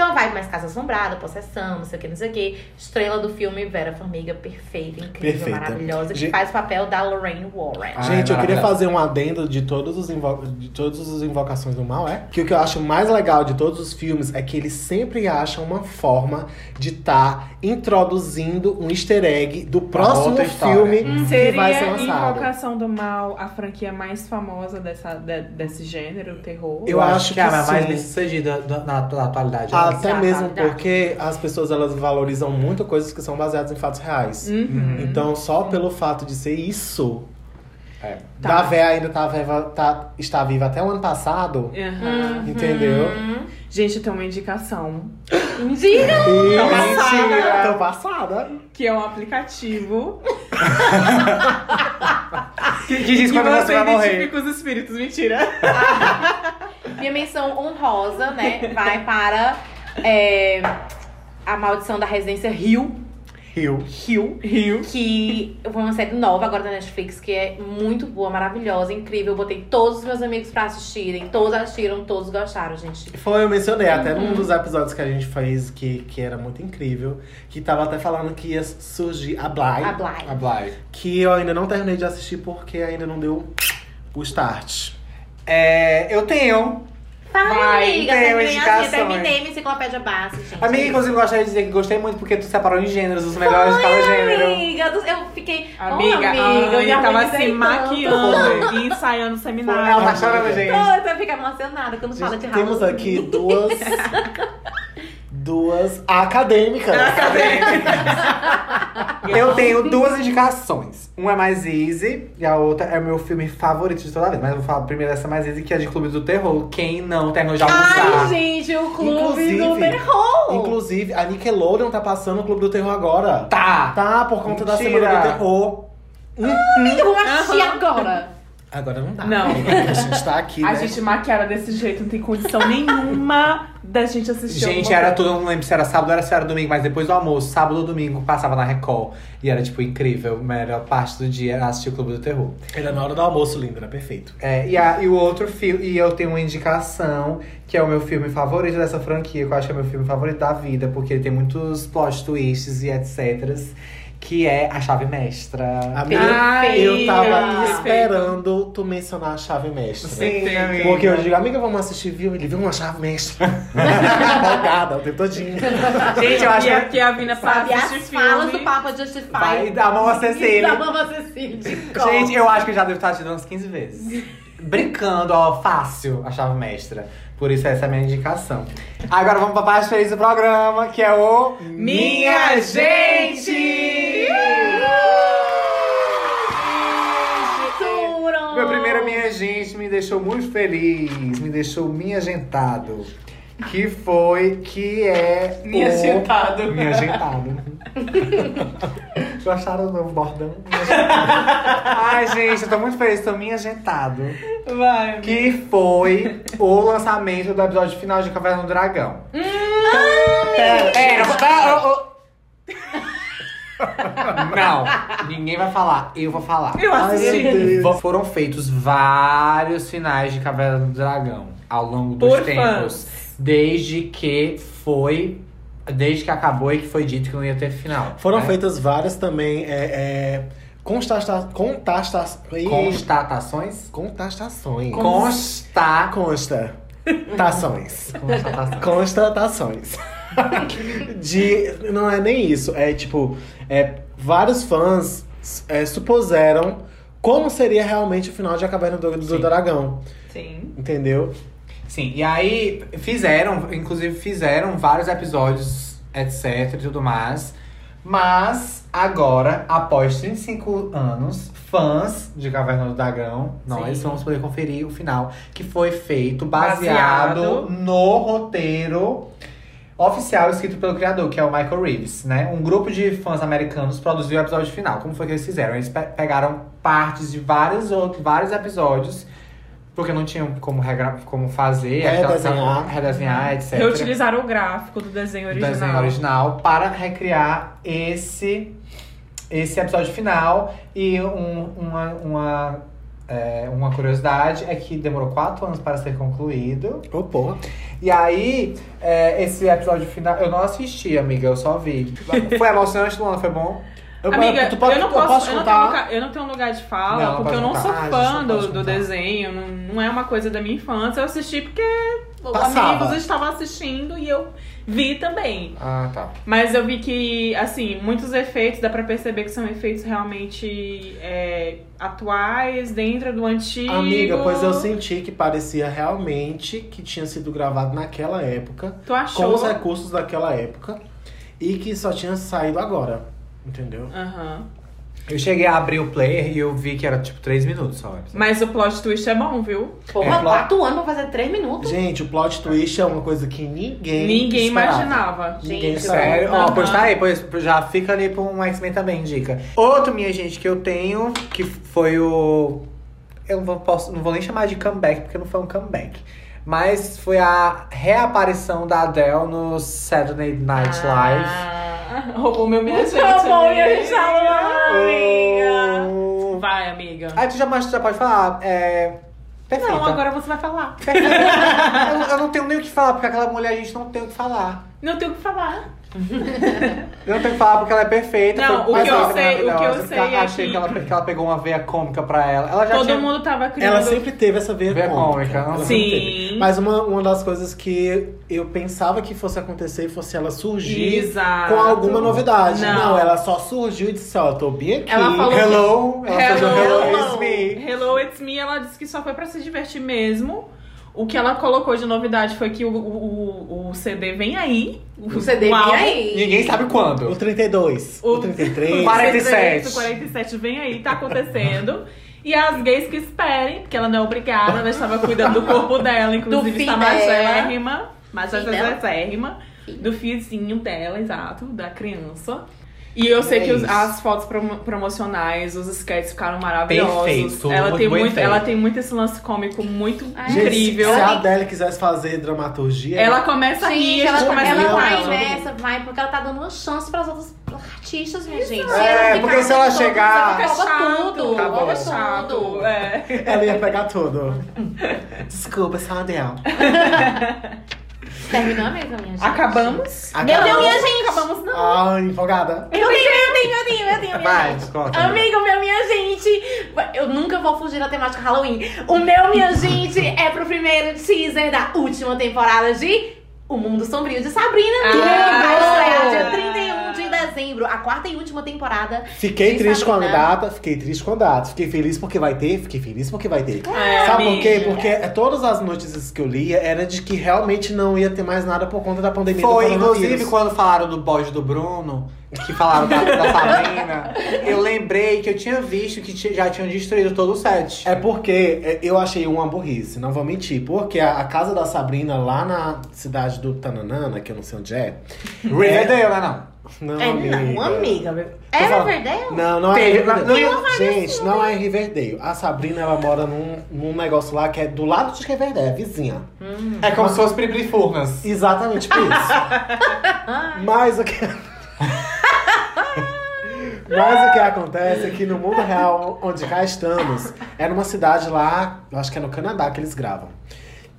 Que é uma vibe mais casa assombrada, possessão, não sei o que, não sei o que. Estrela do filme Vera Farmiga, perfeita, incrível, Perfeita. maravilhosa, que Gente- faz o papel da Lorraine Warren. Ah, Gente, é eu queria maravilhoso. fazer um adendo de todos os invo... de todas as invocações do mal, é? Que o que eu acho mais legal de todos os filmes é que eles sempre acham uma forma de estar introduzindo um easter egg do próximo outra história. filme Hum, que vai ser Seria lançado. Invocação do Mal a franquia mais famosa dessa, de- desse gênero, terror? Eu acho que é a que mais sim. bem sucedida da- na, na atualidade. né? Até Exato, mesmo porque as pessoas elas valorizam muito coisas que são baseadas em fatos reais. Uhum. Então, só pelo fato de ser isso, É. Tá. da véia ainda tá viva, tá, está viva até o ano passado, Uhum. entendeu? Hum. Gente, eu tenho uma indicação. Diga! Mentira! Tô passada. Que é um aplicativo Que, que diz que quando você você vai morrer. os espíritos. Mentira. Minha menção honrosa, né, vai para é, a maldição da residência Rio. Rio. Rio. Rio. Que foi uma série nova agora da Netflix, que é muito boa, maravilhosa, incrível. Eu botei todos os meus amigos pra assistirem. Todos assistiram, todos gostaram, gente. Foi, eu mencionei até num dos episódios que a gente fez, que, que era muito incrível, que tava até falando que ia surgir a Bly, A Bly. A Bly. que eu ainda não terminei de assistir porque ainda não deu o start. É, eu tenho. Fala, Vai, amiga. tem Terminei, assim, indicações. terminei minha enciclopédia básica, gente. Amiga, inclusive, gostaria de dizer que gostei muito porque tu separou em gêneros, os melhores de cada gênero. Amiga, eu fiquei. Amiga, amiga, a eu Anne tava se tanto. maquiando e ensaiando seminário. Ela tá chorando, gente. Tô, eu fico emocionada quando fala de Gente, temos aqui duas. duas acadêmicas. Eu tenho duas indicações. Uma é mais easy e a outra é o meu filme favorito de toda a vida. Mas eu vou falar primeiro dessa mais easy, que é de Clube do Terror. Quem não terminou de almoçar? Ai, gente, o clube Inclusive- do terror. Inclusive, a Nickelodeon tá passando o Clube do Terror agora. Tá! Tá, por conta da Mentira. Semana do Terror. Eu vou assistir agora. Agora não dá. Não. A gente tá aqui, A né? gente maquiada desse jeito, não tem condição nenhuma da gente assistir. Gente, era tudo, eu não lembro se era sábado ou se era domingo, mas depois do almoço, sábado ou domingo, passava na Record. E era, tipo, incrível. A melhor parte do dia era assistir o Clube do Terror. Era na hora do almoço, lindo, era perfeito. É, e, a, e o outro filme, e eu tenho uma indicação, que é o meu filme favorito dessa franquia, que eu acho que é o meu filme favorito da vida, porque ele tem muitos plot twists e etc. que é a chave mestra. Amiga, Ai, eu tava perfeito. esperando tu mencionar a chave mestra. Sim, amiga. Porque eu digo, amiga, vamos assistir, viu? Ele viu uma chave mestra. Empolgada o tempo todinho. Gente, eu acho E que aqui a Vina Sabe as assistir falas filme. do Papa Justify. vai dar uma Cecília. Da Mama Cecília de cor. Gente, eu acho que já devo estar te dando umas 15 vezes. Brincando, ó, fácil a chave mestra. Por isso essa é a minha indicação. Agora vamos pra parte feliz do programa, que é o Minha Gente! Meu primeiro Minha Gente me deixou muito feliz, me deixou minha agentado. Que foi, que é. Minha o... agentado. Minha agentado. Gostaram do novo bordão? Ai, gente, eu tô muito feliz, tô minha agentado. Vai, amiga. Que foi o lançamento do episódio final de Caverna do Dragão. Pera, pera. Não, ninguém vai falar, eu vou falar. Eu assisti. Foram feitos vários finais de Caverna do Dragão ao longo dos Por tempos. fãs. Desde que foi. Desde que acabou e que foi dito que não ia ter final. Foram né? feitas várias também é, é, constata, contasta, constatações. contestações. Consta. Consta. Tações. Constatações. Constatações. De. Não é nem isso. É tipo. É, vários fãs é, supuseram como seria realmente o final de A Caverna do, do. Dragão. Sim. Entendeu? Sim, e aí fizeram, inclusive fizeram vários episódios, etc e tudo mais. Mas agora, após 35 anos, fãs de Caverna do Dragão, nós Sim. vamos poder conferir o final que foi feito baseado, Baseado. no roteiro oficial escrito pelo criador, que é o Michael Reeves, né? Um grupo de fãs americanos produziu o episódio final. Como foi que eles fizeram? Eles pe- pegaram partes de vários outros, vários episódios, porque não tinham como, regra, como fazer, Redesenhar. redesenhar, etc. Reutilizaram o gráfico do desenho do original. desenho original para recriar esse esse episódio final e um- uma, uma, é, uma curiosidade é que demorou quatro anos para ser concluído. Porra. E aí, é, esse episódio final, eu não assisti, amiga, eu só vi. Foi emocionante, Luana, foi bom? Eu, Amiga, tu pode- eu, não eu posso, posso eu, não tenho lugar, eu não tenho lugar de fala, Não, porque eu não sou Ah, fã do, do desenho, não, não é uma coisa da minha infância. Eu assisti porque Passava. amigos estavam assistindo e eu vi também. Ah, tá. Mas eu vi que, assim, muitos efeitos, dá pra perceber que são efeitos realmente é, atuais, dentro do antigo. Amiga, pois eu senti que parecia realmente que tinha sido gravado naquela época, Tu com achou? os recursos daquela época, e que só tinha saído agora. Entendeu? Aham. Eu cheguei a abrir o player e eu vi que era tipo três minutos só. Mas o plot twist é bom, viu? Porra, É, quatro anos pra fazer três minutos? Gente, o plot twist é uma coisa que ninguém. Ninguém esperava. imaginava. Ninguém Gente, esperava. Sério? Ó, Aham. pois tá aí, pois já fica ali pra um X-Men também, dica. Outro, minha gente, que eu tenho, que foi o. Eu não vou, posso, não vou nem chamar de comeback, porque não foi um comeback. Mas foi a reaparição da Adele no Saturday Night Live. Ah, roubou meu minha gente. Roubou minha gente, amiga. O- Vai, amiga. Aí tu já, já pode falar. É. Perfeita. Não, agora você vai falar. eu, eu não tenho nem o que falar, porque aquela mulher a gente não tem o que falar. Não tenho o que falar. Eu não tenho que falar porque ela é perfeita. Não, o que eu sei- o que eu sei é Achei que- que ela, que ela pegou uma veia cômica pra ela. Ela já Todo tinha... mundo tava criando. Ela sempre teve essa veia Veia cômica. cômica, Ela não? sempre Sim. Mas uma, uma das coisas que eu pensava que fosse acontecer fosse ela surgir Exato. com alguma novidade. Não. ela só surgiu e disse, ó, tô bem aqui. Ela falou- Hello. Ela Hello. Hello, it's me. Hello, it's me. Ela disse que só foi pra se divertir mesmo. O que ela colocou de novidade foi que o, o, o CD vem aí. O CD vem aí. Ninguém sabe O quando. 32, o, 33. O 47. CD, o 47 vem aí, tá acontecendo. E as gays que esperem, porque ela não é obrigada, ela estava cuidando do corpo dela, inclusive está dela. magérrima. Fim dela. Magérrima. Do fiozinho dela, exato, da criança. E eu sei É que os- isso. as fotos promo- promocionais, os sketches ficaram maravilhosos. Perfeito, ela, muito tem muito, feito. ela tem muito esse lance cômico muito Ai, Gente, incrível. se a Ela Adele quisesse fazer dramaturgia, Ela começa a rir, Gente, ela, gente começa ela a rir com vai ela. nessa, vai, porque ela tá dando uma chance pras outras artistas, minha gente. É, ela porque se ela chegar- rouba chato, tudo, Acabou. rouba tudo. É. ela ia pegar tudo. Desculpa, só a Adele. Terminou mesmo, minha gente. Acabamos? Meu Deus, minha gente. Acabamos não. Ai, empolgada. Eu tenho, eu tenho, eu tenho, eu tenho, minha Vai, gente. conta. Amigo meu, minha gente, eu nunca vou fugir da temática Halloween. O meu, minha gente, é pro primeiro teaser da última temporada de O Mundo Sombrio de Sabrina, que Ah, vai estrear dia 31 de dezembro, a quarta e última temporada. Fiquei triste com a Sabrina. data, fiquei triste com a data. Fiquei feliz porque vai ter, fiquei feliz porque vai ter. É, Sabe por quê? amiga. Porque é, todas as notícias que eu lia era de que realmente não ia ter mais nada por conta da pandemia Foi, inclusive, quando falaram do bode do Bruno, que falaram da, da Sabrina, eu lembrei que eu tinha visto que já tinham destruído todo o set. É porque é, eu achei uma burrice, não vou mentir. Porque a, a casa da Sabrina, lá na cidade do Tananana, que eu não sei onde é. Riverdale, né, não? Não, É, amiga. não, amiga. É falando- Riverdale? Não, não é Teve, Riverdale. não ia- Gente, não é em Riverdale. A Sabrina, ela mora num, num negócio lá que é do lado de Riverdale, é vizinha. É como se fosse Pribrifurnas. Exatamente por isso. Mas o que. Mas o que acontece é que no mundo real, onde cá estamos, é numa cidade lá, eu acho que é no Canadá que eles gravam.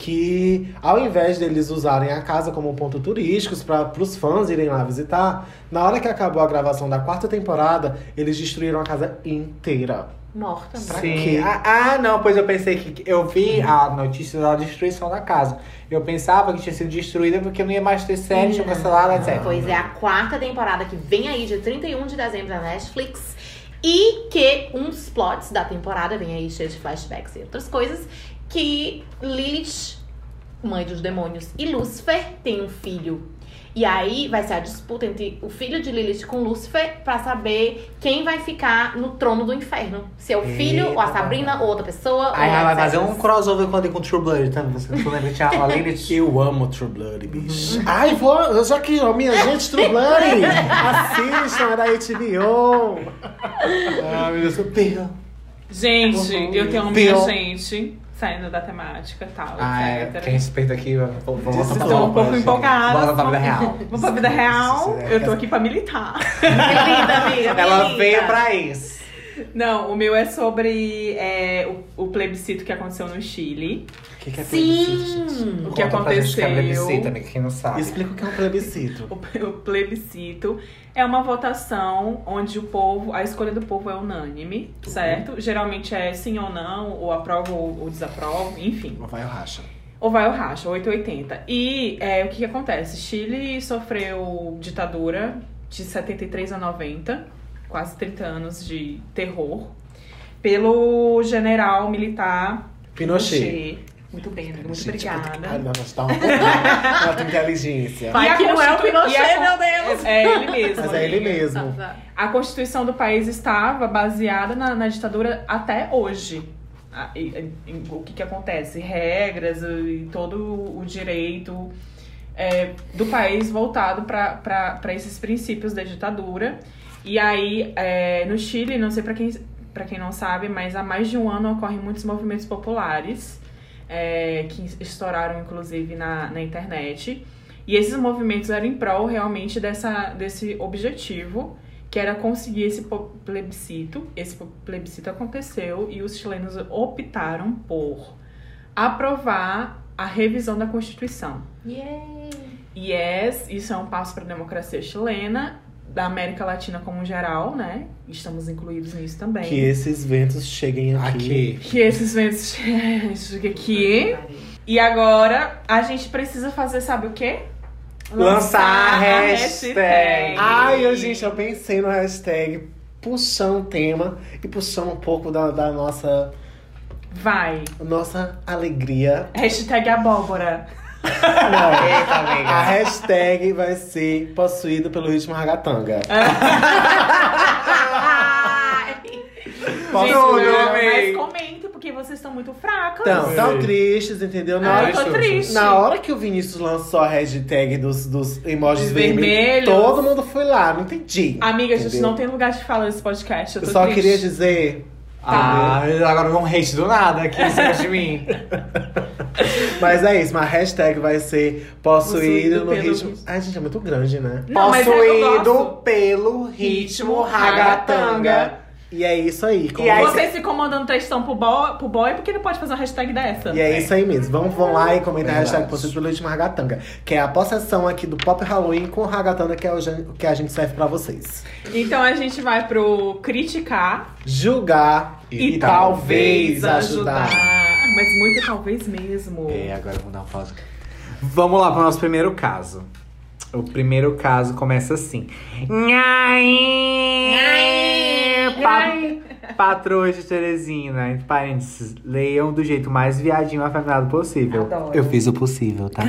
Que ao invés deles usarem a casa como ponto turístico para os fãs irem lá visitar, na hora que acabou a gravação da quarta temporada, eles destruíram a casa inteira. Morta. Pra Sim. quê? Ah, ah, não, pois eu pensei que. Eu vi a notícia da destruição da casa. Eu pensava que tinha sido destruída porque não ia mais ter série, tinha cancelado, etc. Pois é, a quarta temporada que vem aí dia 31 de dezembro da Netflix. E que um dos plots da temporada vem aí cheio de flashbacks e outras coisas. Que Lilith, mãe dos demônios, e Lúcifer têm um filho. E aí vai ser a disputa entre o filho de Lilith com Lúcifer pra saber quem vai ficar no trono do inferno. Se é o filho, ou a Sabrina, ou outra pessoa. Aí ou ela vai fazer um crossover com, com True Blood também. Você não lembra que a Lilith? Eu amo True Blood, bicho. Ai, vou, eu já que, ó, minha gente, True Blood, assistam, é da HBO. Ah, meu Deus, eu perro. Gente, Uhum. eu tenho Pior. minha gente saindo da temática e tal, Ah, é. etc. Quem respeita aqui, vamos voltar pra Estou um pouco empolgada. Volta pra vida real. Vamos pra vida real. Eu tô aqui pra militar. Milita, amiga. Ela milita. veio pra isso. Não, o meu é sobre é, o, o plebiscito que aconteceu no Chile. O que, que é plebiscito? gente? Sim! O que Conta pra gente que é aconteceu? plebiscito, amiga, quem não sabe. Explica o que é um plebiscito. O, o plebiscito é uma votação onde o povo, a escolha do povo é unânime, certo? Geralmente é sim ou não, ou aprova ou, ou desaprova, enfim. Ou vai ou racha. Ou vai ou racha, 880. E é, o que, que acontece? Chile sofreu ditadura de 73 a 90, quase 30 anos de terror, pelo general militar Pinochet. Muito bem, amiga, muito Gente, obrigada. pariu, nós tá uma Ela tem inteligência. Vai E que não é o Pinochet, a meu Deus. É, é ele mesmo. Mas é ele mesmo. A Constituição do país estava baseada na, na ditadura até hoje. Ah, e- e- e o que, que acontece? Regras e todo o direito é, do país voltado para esses princípios da ditadura. E aí, é, no Chile, não sei para quem, pra quem não sabe, mas há mais de um ano ocorrem muitos movimentos populares é, que estouraram, inclusive, na, na internet. E esses movimentos eram em prol realmente dessa, desse objetivo, que era conseguir esse plebiscito. Esse plebiscito aconteceu e os chilenos optaram por aprovar a revisão da Constituição. Yay! Yes, isso é um passo para a democracia chilena, da América Latina como geral, né? Estamos incluídos nisso também. Que esses ventos cheguem aqui. Aqui. Que esses ventos chegam aqui. E agora a gente precisa fazer, sabe o quê? Lançar a hashtag. Ai, eu, gente, eu pensei no hashtag puxando o tema e puxando um pouco da, da nossa, Vai. nossa alegria. Hashtag abóbora. Não, Eita, a amiga. hashtag vai ser possuído pelo ritmo ragatanga. Gente, Tudo, mas comenta, porque vocês estão muito fracos. Então, tão tristes, entendeu? Na Ah, hora, eu tô triste. na hora que o Vinícius lançou a hashtag dos, dos emojis Dos vermelhos, vermelhos. todo mundo foi lá, não entendi. Amiga, a gente Entendeu? não tem lugar de fala nesse podcast. Eu Eu tô só triste. queria dizer. Ah, agora vão hate do nada aqui em cima de mim. Mas é isso, mas a hashtag vai ser possuído Possuído no pelo ritmo. Ai, gente, é muito grande, né? Não, mas é Possuído pelo ritmo ragatanga. E é isso aí. E aí- Vocês ficam mandando textão pro boy, pro boy porque não pode fazer uma hashtag dessa. E é isso aí mesmo. Vamos, vão lá e comentar a hashtag Possível pelo ritmo Ragatanga. Que é a possessão aqui do Pop Halloween com Ragatanga, que é o que a gente serve pra vocês. Então a gente vai pro criticar Julgar e, talvez ajudar. Mas muito talvez mesmo. É, agora vamos dar uma pausa. Vamos lá pro nosso primeiro caso. O primeiro caso começa assim. Nhai! Pa Patroa de Teresina, entre parênteses, leiam do jeito mais viadinho afeminado possível. Adoro. Eu fiz o possível, tá?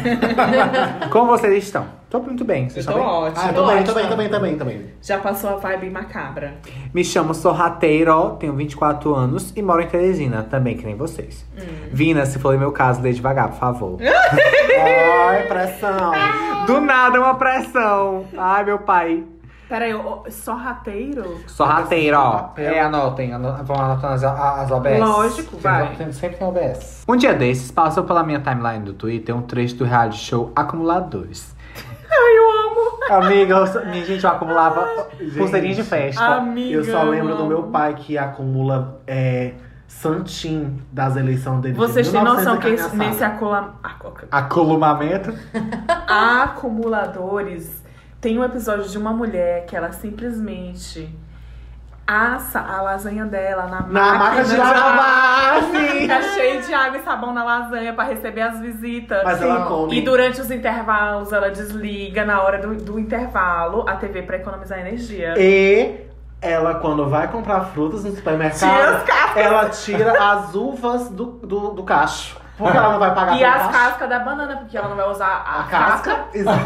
Como vocês estão? Tô muito bem, vocês Eu tô estão bem? ótima. Ah, tô bem, tô bem, tô bem, tô bem, tô bem. Já passou a vibe macabra. Me chamo Sorrateiro, tenho 24 anos e moro em Teresina, também que nem vocês. Vina, se for o meu caso, lê devagar, por favor. Ai, pressão. Do nada uma pressão. Ai, meu pai. Peraí, só rateiro? Sorrateiro, ó. É, anotem, ano- vão anotando as, as OBS. Lógico, vai. Sempre, sempre tem OBS. Um dia desses, passou pela minha timeline do Twitter um trecho do reality show Acumuladores. Ai, eu amo. Amiga, eu, minha gente, eu acumulava pulseirinha de festa. Amiga. Eu só lembro do meu pai que acumula é, santim das eleições dele. de Vocês têm noção que 1900 esse- carne nesse acula... acu- Aculumamento. acumuladores tem um episódio de uma mulher que ela simplesmente assa a lasanha dela na, Na máquina de lavar, sim. Fica cheio de água e sabão na lasanha pra receber as visitas. Mas ela come. E durante os intervalos, ela desliga na hora do, do intervalo a TV pra economizar energia. E ela, quando vai comprar frutas no Tira supermercado, cascas. ela tira as uvas do, do, do cacho. Porque ela não vai pagar E as cascas da banana, porque ela não vai usar a, A casca. Exato.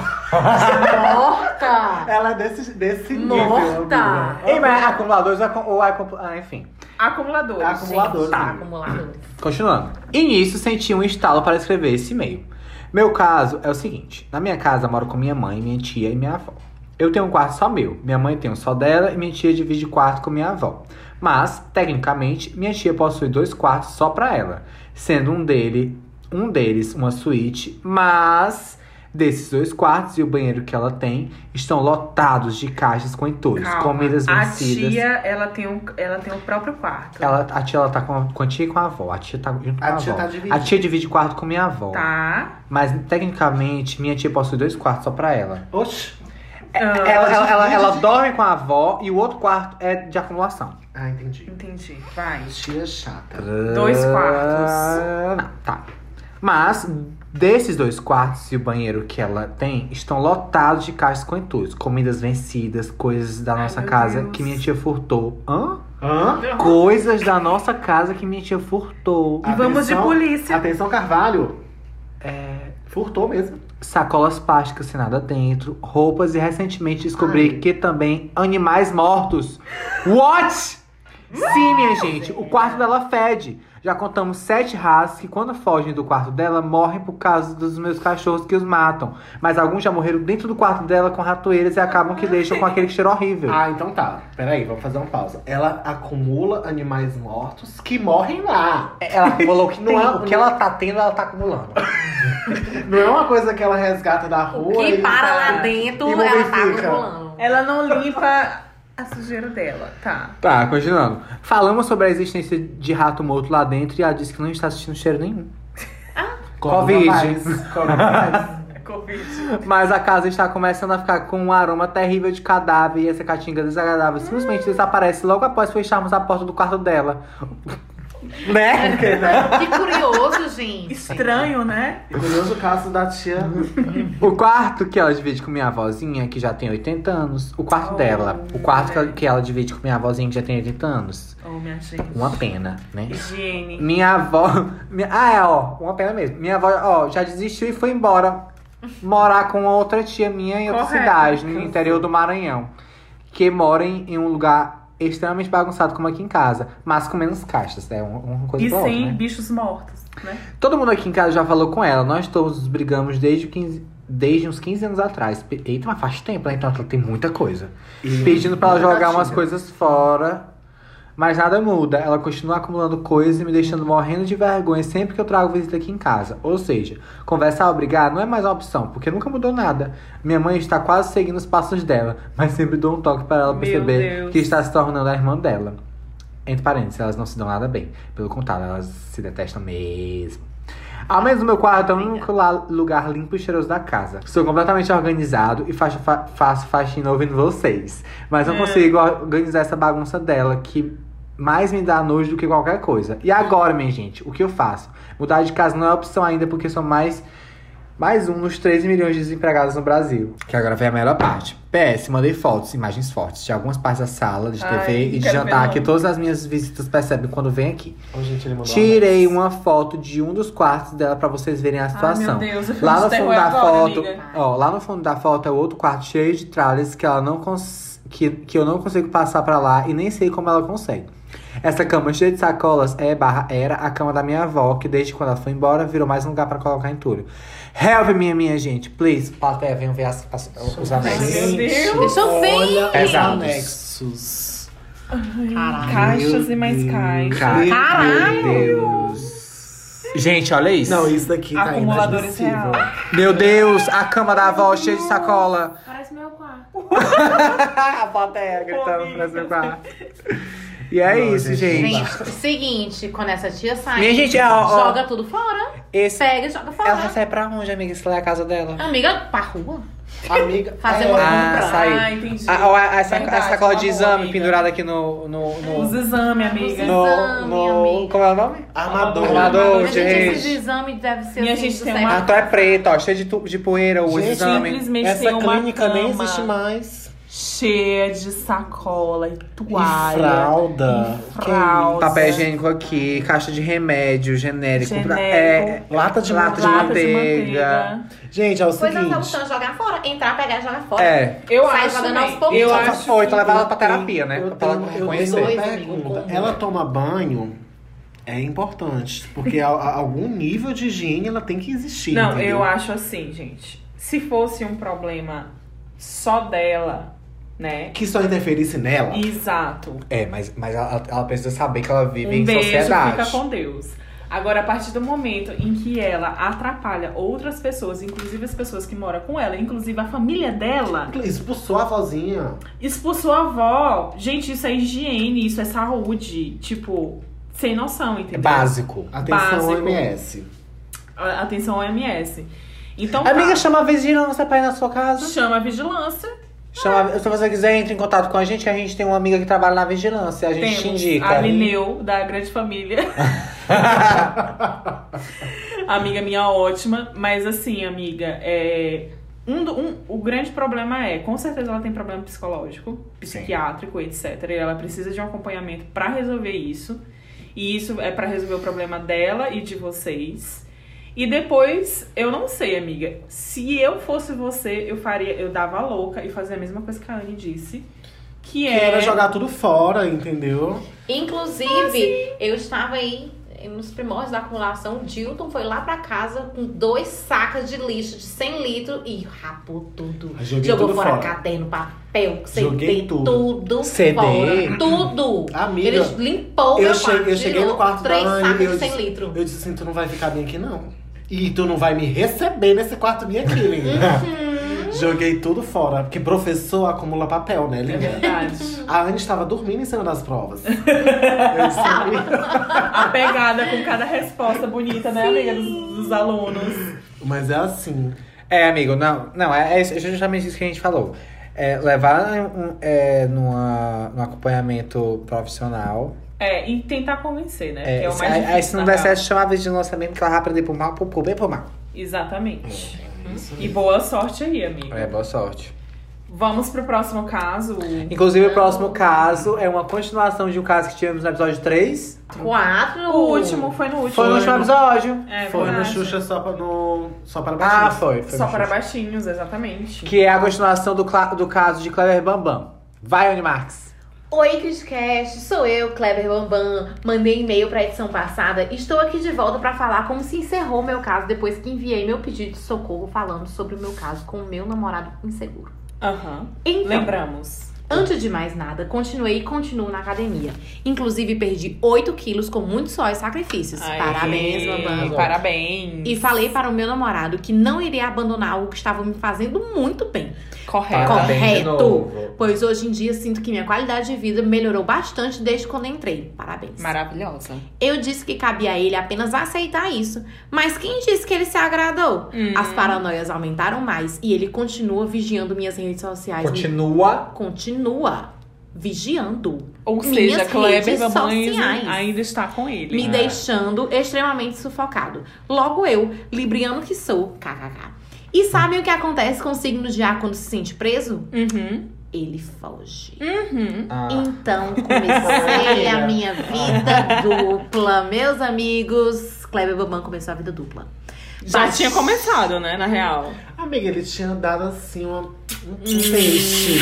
Morta! Ela é desse, desse nível. Morta. amiga. Ei, mas acumuladores acu- ou acumu- ah, enfim. Acumuladores. Acumuladores. Tá. amiga. Acumuladores. Continuando. E nisso senti um estalo para escrever esse e-mail. Meu caso é o seguinte: na minha casa moro com minha mãe, minha tia e minha avó. Eu tenho um quarto só meu, minha mãe tem um só dela e minha tia divide quarto com minha avó. Mas, tecnicamente, minha tia possui dois quartos só pra ela, sendo um dele, um deles uma suíte, mas desses dois quartos e o banheiro que ela tem estão lotados de caixas com entulhos, Calma. comidas A vencidas. tia, ela tem, um, ela tem o próprio quarto. Ela, a tia ela tá com a, com a tia e com a avó. A tia tá junto com A a, tia avó. tá dividida. a tia divide quarto com minha avó. Tá. Mas tecnicamente, minha tia possui dois quartos só pra ela. Oxi. Ah, ela, ela, ela, ela divide. dorme com a avó e o outro quarto é de acumulação. Ah, entendi. Entendi. Vai. Tia chata. Dois quartos. Ah, Não, tá. Mas desses dois quartos e o banheiro que ela tem estão lotados de caixas com entulhos, comidas vencidas, coisas da Ai, nossa meu casa Deus. que minha tia furtou. Hã? Hã? Coisas da nossa casa que minha tia furtou. E vamos de polícia. Atenção, Carvalho. É, Furtou mesmo. sacolas plásticas sem nada dentro, roupas e recentemente descobri Ai. que também animais mortos. What? Sim, minha gente, o quarto dela fede. Já contamos sete raças que, quando fogem do quarto dela, morrem por causa dos meus cachorros que os matam. Mas alguns já morreram dentro do quarto dela com ratoeiras e acabam que deixam com aquele cheiro horrível. Ah, então tá. Peraí, vamos fazer uma pausa. Ela acumula animais mortos que morrem lá. Ela falou que Não tem, é- o que ela tá tendo, ela tá acumulando. Não é uma coisa que ela resgata da rua. O que e- para lá dentro, ela tá acumulando. Ela não limpa a sujeira dela. Tá. Tá, continuando. Falamos sobre a existência de rato morto lá dentro e ela disse que não está sentindo cheiro nenhum. Covid. Covid. Covid. Mas a casa está começando a ficar com um aroma terrível de cadáver e essa caatinga desagradável simplesmente desaparece logo após fecharmos a porta do quarto dela. né? Que curioso, gente. Estranho, né? Curioso caso da tia. O quarto que ela divide com minha avózinha, que já tem 80 anos. O quarto Oh, dela. O quarto que ela- mulher. que ela divide com minha avózinha, que já tem 80 anos. Oh, minha gente. Uma pena, né? Higiene. Minha avó. minha- ah, é, ó, uma pena mesmo. Minha avó, ó, já desistiu e foi embora morar com outra tia minha em outra Correto. cidade, no interior do Maranhão. Que mora em, em um lugar extremamente bagunçado, como aqui em casa, mas com menos caixas, é uma, coisa E pra outra, sem né? bichos mortos, né? Todo mundo aqui em casa já falou com ela. Nós todos brigamos desde, 15 desde uns 15 anos atrás. Eita, mas faz tempo, né? Então ela tem muita coisa. E- Pedindo pra ela jogar umas coisas fora. Mas nada muda. Ela continua acumulando coisas e me deixando morrendo de vergonha sempre que eu trago visita aqui em casa. Ou seja, conversar ou brigar não é mais uma opção, porque nunca mudou nada. Minha mãe está quase seguindo os passos dela, mas sempre dou um toque para ela perceber que está se tornando a irmã dela. Entre parênteses, elas não se dão nada bem. Pelo contrário, elas se detestam mesmo. Ao menos o meu quarto é o único lugar limpo e cheiroso da casa. Sou completamente organizado e faço, fa faço faxina ouvindo vocês. Mas não É. consigo organizar essa bagunça dela, que mais me dá nojo do que qualquer coisa. E agora, minha gente, o que eu faço? Mudar de casa não é opção ainda, porque sou mais mais um nos 13 milhões de desempregados no Brasil. Que agora vem a melhor parte. PS, mandei fotos, imagens fortes de algumas partes da sala de Ai, TV e de jantar que todas as minhas visitas percebem quando vem aqui. Ô, gente, Tirei uma. uma foto de um dos quartos dela pra vocês verem a Ai, situação. meu Deus, eu lá no fiz fundo da agora, foto, amiga. ó, lá no fundo da foto é outro quarto cheio de tralhas que ela não cons... que, que eu não consigo passar pra lá e nem sei como ela consegue. Essa cama cheia de sacolas é barra era a cama da minha avó, que desde quando ela foi embora virou mais um lugar pra colocar entulho. Help me, minha gente, please. Plateia, venham ver as, as- os anéis. Meu Deus. Deixa eu ver. Pesados. anexos. Caixas e mais Meu caixas. Cara, Caralho! Meu Deus. Gente, olha isso. Não, isso daqui tá Acumuladores inadmissível. real. Meu Deus, a cama da avó cheia de sacola. Parece meu quarto. a plateia gritando pra seu quarto. E é Não, isso, gente, gente. Seguinte, quando essa tia sai, Minha gente, ó, ó. joga tudo fora. Esse, Pega e joga fora. ela sai pra onde, amiga? Se lá é a casa dela. Amiga, pra rua. Amiga, Fazer é, uma Ah, compra. sai. Ah, entendi. A, a, a, essa, Verdade, a sacola uma de exame amiga. pendurada aqui no. no, no, Os exames, amiga. Os no, exame, no- amiga. Como é o nome? Armador. Armador, Minha gente, gente. esse exame deve ser Minha assim, gente do tem é de, de cheia de sacola e E toalha. fralda. E fralda. Papel higiênico aqui, caixa de remédio genérico. Genérico. pra- É, Lata de Lata de Lata manteiga. Gente, é o Pois não, tá seguinte. buscando jogar fora. Entrar, pegar e jogar fora. é. Eu Sai acho jogando aos poucos. Eu acho Ou então levar ela Eu pra terapia, né? Eu Pra ela tenho, eu tenho reconhecer. Dois, pergunta. amigo, Ela toma banho? É importante. Porque a- a- algum nível de higiene ela tem que existir. Não, entendeu? eu acho assim, gente. Se fosse um problema só dela, né? Que só interferisse nela. Exato. É, mas, mas ela, ela precisa saber que ela vive Um em beijo, sociedade. fica com Deus. Agora, a partir do momento em que ela atrapalha outras pessoas, inclusive as pessoas que moram com ela, inclusive a família dela, Expulsou a vozinha. expulsou a avó. Gente, isso é higiene, isso é saúde. Tipo, sem noção, É entendeu? básico. Atenção, Básico. OMS. Atenção OMS. Então, Amiga, tá. chama a vigilância pra ir na sua casa. chama a vigilância. Chama, se você quiser, entre em contato com a gente. A gente tem uma amiga que trabalha na vigilância. A gente te Temos indica. a Lineu, da Grande Família. amiga minha ótima. Mas assim, amiga, é... Um, um- o grande problema é, com certeza ela tem problema psicológico, psiquiátrico, etc. E ela precisa de um acompanhamento pra resolver isso. E isso é pra resolver o problema dela e de vocês. E depois, eu não sei, amiga. Se eu fosse você, eu faria, eu dava a louca e fazia a mesma coisa que a Anne disse. Que, Que é era jogar tudo fora, entendeu? Inclusive, eu estava aí nos primórdios da acumulação. O Dilton foi lá pra casa com dois sacos de lixo de 100 litros e rapou tudo. Joguei Jogou tudo fora, fora. caderno, papel, Joguei CD, tudo. tudo CD. fora. Tudo. Amiga, Ele limpou o eu meu cheguei- quarto, eu cheguei no quarto da três Anne sacos e eu de 100 disse- litros. Eu disse assim, tu não vai ficar bem aqui, não. E tu não vai me receber nesse quarto bem aqui, menina. Joguei tudo fora. Porque professor acumula papel, né, É linda? verdade. A Anne estava dormindo em cima das provas. Eu disse, apegada com cada resposta bonita, né, amiga, dos, dos alunos. Mas é assim. É, amigo, não, não, é, é justamente isso que a gente falou. É, levar um, é, numa, num acompanhamento profissional. É, e tentar convencer, né? É, que é o se- mais aí, difícil. aí se não der certo, chama a vigilância mesmo, que ela vai aprender por mal, por, por bem por mal. Exatamente. É isso E boa sorte aí, amiga. É, boa sorte. Vamos pro próximo caso. Inclusive, o próximo caso é uma continuação de um caso que tivemos no episódio 3. Quatro. O último, foi no último. Foi no último no- episódio. É, Foi no. Xuxa só, pra, no, só para Ah, baixinhos. foi. foi Só para Xuxa. baixinhos, exatamente. Que é a continuação do, do caso de Clever Bambam. Vai, Unimarx. Oi, Criscast, sou eu, Kleber Bambam. Mandei e-mail pra edição passada. Estou aqui de volta pra falar como se encerrou meu caso depois que enviei meu pedido de socorro falando sobre o meu caso com o meu namorado inseguro. Aham. Então, Lembramos. Antes de mais nada, continuei e continuo na academia. Inclusive, perdi 8 quilos com muitos sóis sacrifícios. Aê, Parabéns, Bambam. Parabéns. E falei para o meu namorado que não iria abandonar algo que estava me fazendo muito bem. Correto. Parabéns Correto. Pois hoje em dia sinto que minha qualidade de vida melhorou bastante desde quando entrei. Parabéns. Maravilhosa. Eu disse que cabia a ele apenas aceitar isso. Mas quem disse que ele se agradou? Hum. As paranoias aumentaram mais e ele continua vigiando minhas redes sociais. Continua. Continua vigiando. Ou Minhas seja, Kleber redes Mamãe sociais. ainda está com ele. Me deixando extremamente sufocado. Logo eu, libriano que sou, kkk. E sabem o que acontece com o signo de ar quando se sente preso? Uhum. Ele foge. Uhum. Ah. Então comecei a minha vida dupla. Meus amigos, Kleber Bambam começou a vida dupla. Já Bate- tinha começado, né, na real. Amiga, ele tinha dado assim uma, um peixe.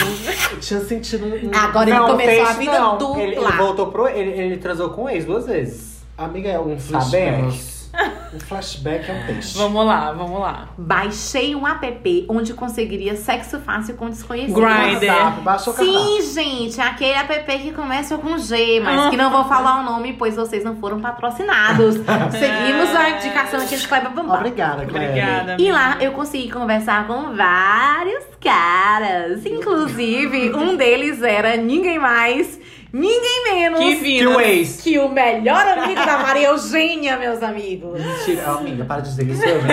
Eu tinha sentido um. Agora ele Não, começou a fez vida não. dupla. Ele, ele voltou pro. Ele, ele transou com o ex duas vezes. Amiga, é um flashback. Sabemos. Um flashback é um peixe. Vamos lá, vamos lá. Baixei um app onde conseguiria sexo fácil com desconhecidos. Grindr. O. Sim, gente, aquele app que começa com G, mas que não vou falar o nome, pois vocês não foram patrocinados. Seguimos a indicação aqui de Kleber Bambam. Obrigada, Cléber. Obrigada. E lá eu consegui conversar com vários caras. Inclusive, um deles era ninguém mais, ninguém menos Que Que o ex. que o melhor amigo da Maria Eugênia, meus amigos. Mentira. Ah, Amiga, para de dizer isso. Eu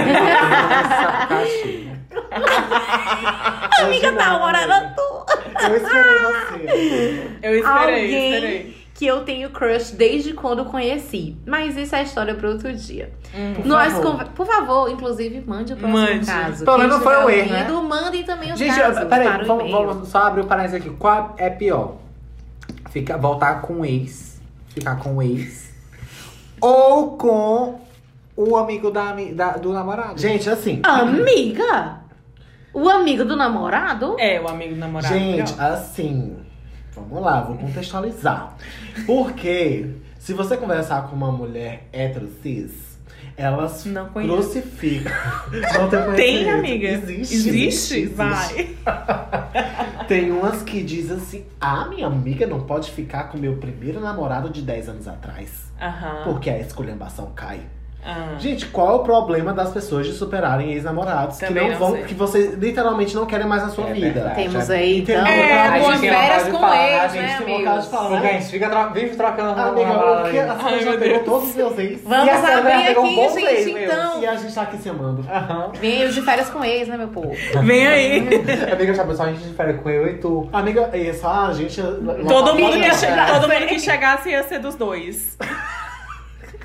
amiga Amiga da hora da tua. Eu esperei você. Eu esperei, Alguém esperei. que eu tenho crush desde quando conheci. Mas isso é história para outro dia. Por Nós favor. conver- Por favor, inclusive, mande o próximo Mande. caso. Pelo Quem menos foi estiver o erro, né? ouvindo, Mandem também os Gente, casos eu- para peraí, o vamos, e-mail. vamos só abrir o parênteses aqui. Qual é pior? Fica, voltar com o ex, ficar com o ex, ou com o amigo da, da- do namorado? Gente, assim. Amiga? O amigo do namorado? É, o amigo do namorado. Gente, assim. Vamos lá, vou contextualizar. Porque se você conversar com uma mulher hétero cis, elas Não conheço. crucificam. Não tem Tem, amiga? Existe. Existe? Vai. Tem umas que dizem assim: ah, minha amiga não pode ficar com meu primeiro namorado de 10 anos atrás. Porque a esculhambação cai. Ah. Gente, qual é o problema das pessoas de superarem ex-namorados que não não vão, sei. que você literalmente não querem mais na sua É vida? verdade. Temos É, aí, então. entendeu? É, A boas gente férias de com falar, ex, a né, tem amigos? de falar. Porque a gente fica tro vive trocando Amiga, aí. a Ai, senhora já pegou todos os meus ex. Vamos E abrir pegou um aqui, bom gente, beijo, meu. então. E a gente tá aqui se amando. Os de férias com ex, né, meu povo? Vem aí. Amiga, já pensou, a gente difere com eu e tu. Amiga, isso, a gente. Todo mundo, que Amiga. che- todo mundo que chegasse ia ser dos dois.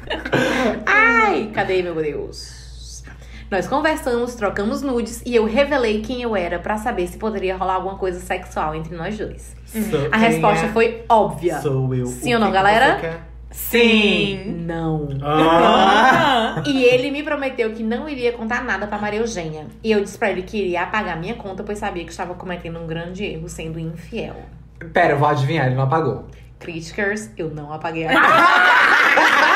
Ai, cadê, meu Deus? Nós conversamos, trocamos nudes e eu revelei quem eu era pra saber se poderia rolar alguma coisa sexual entre nós dois. Sou- A resposta é? foi óbvia. Sou eu. Sim ou não, galera? quer? Sim. Não. Ah. E ele me prometeu que não iria contar nada pra Maria Eugênia. E eu disse pra ele que iria apagar minha conta, pois sabia que estava cometendo um grande erro sendo infiel. Pera, eu vou adivinhar, ele não apagou. Criticers, eu não apaguei a conta.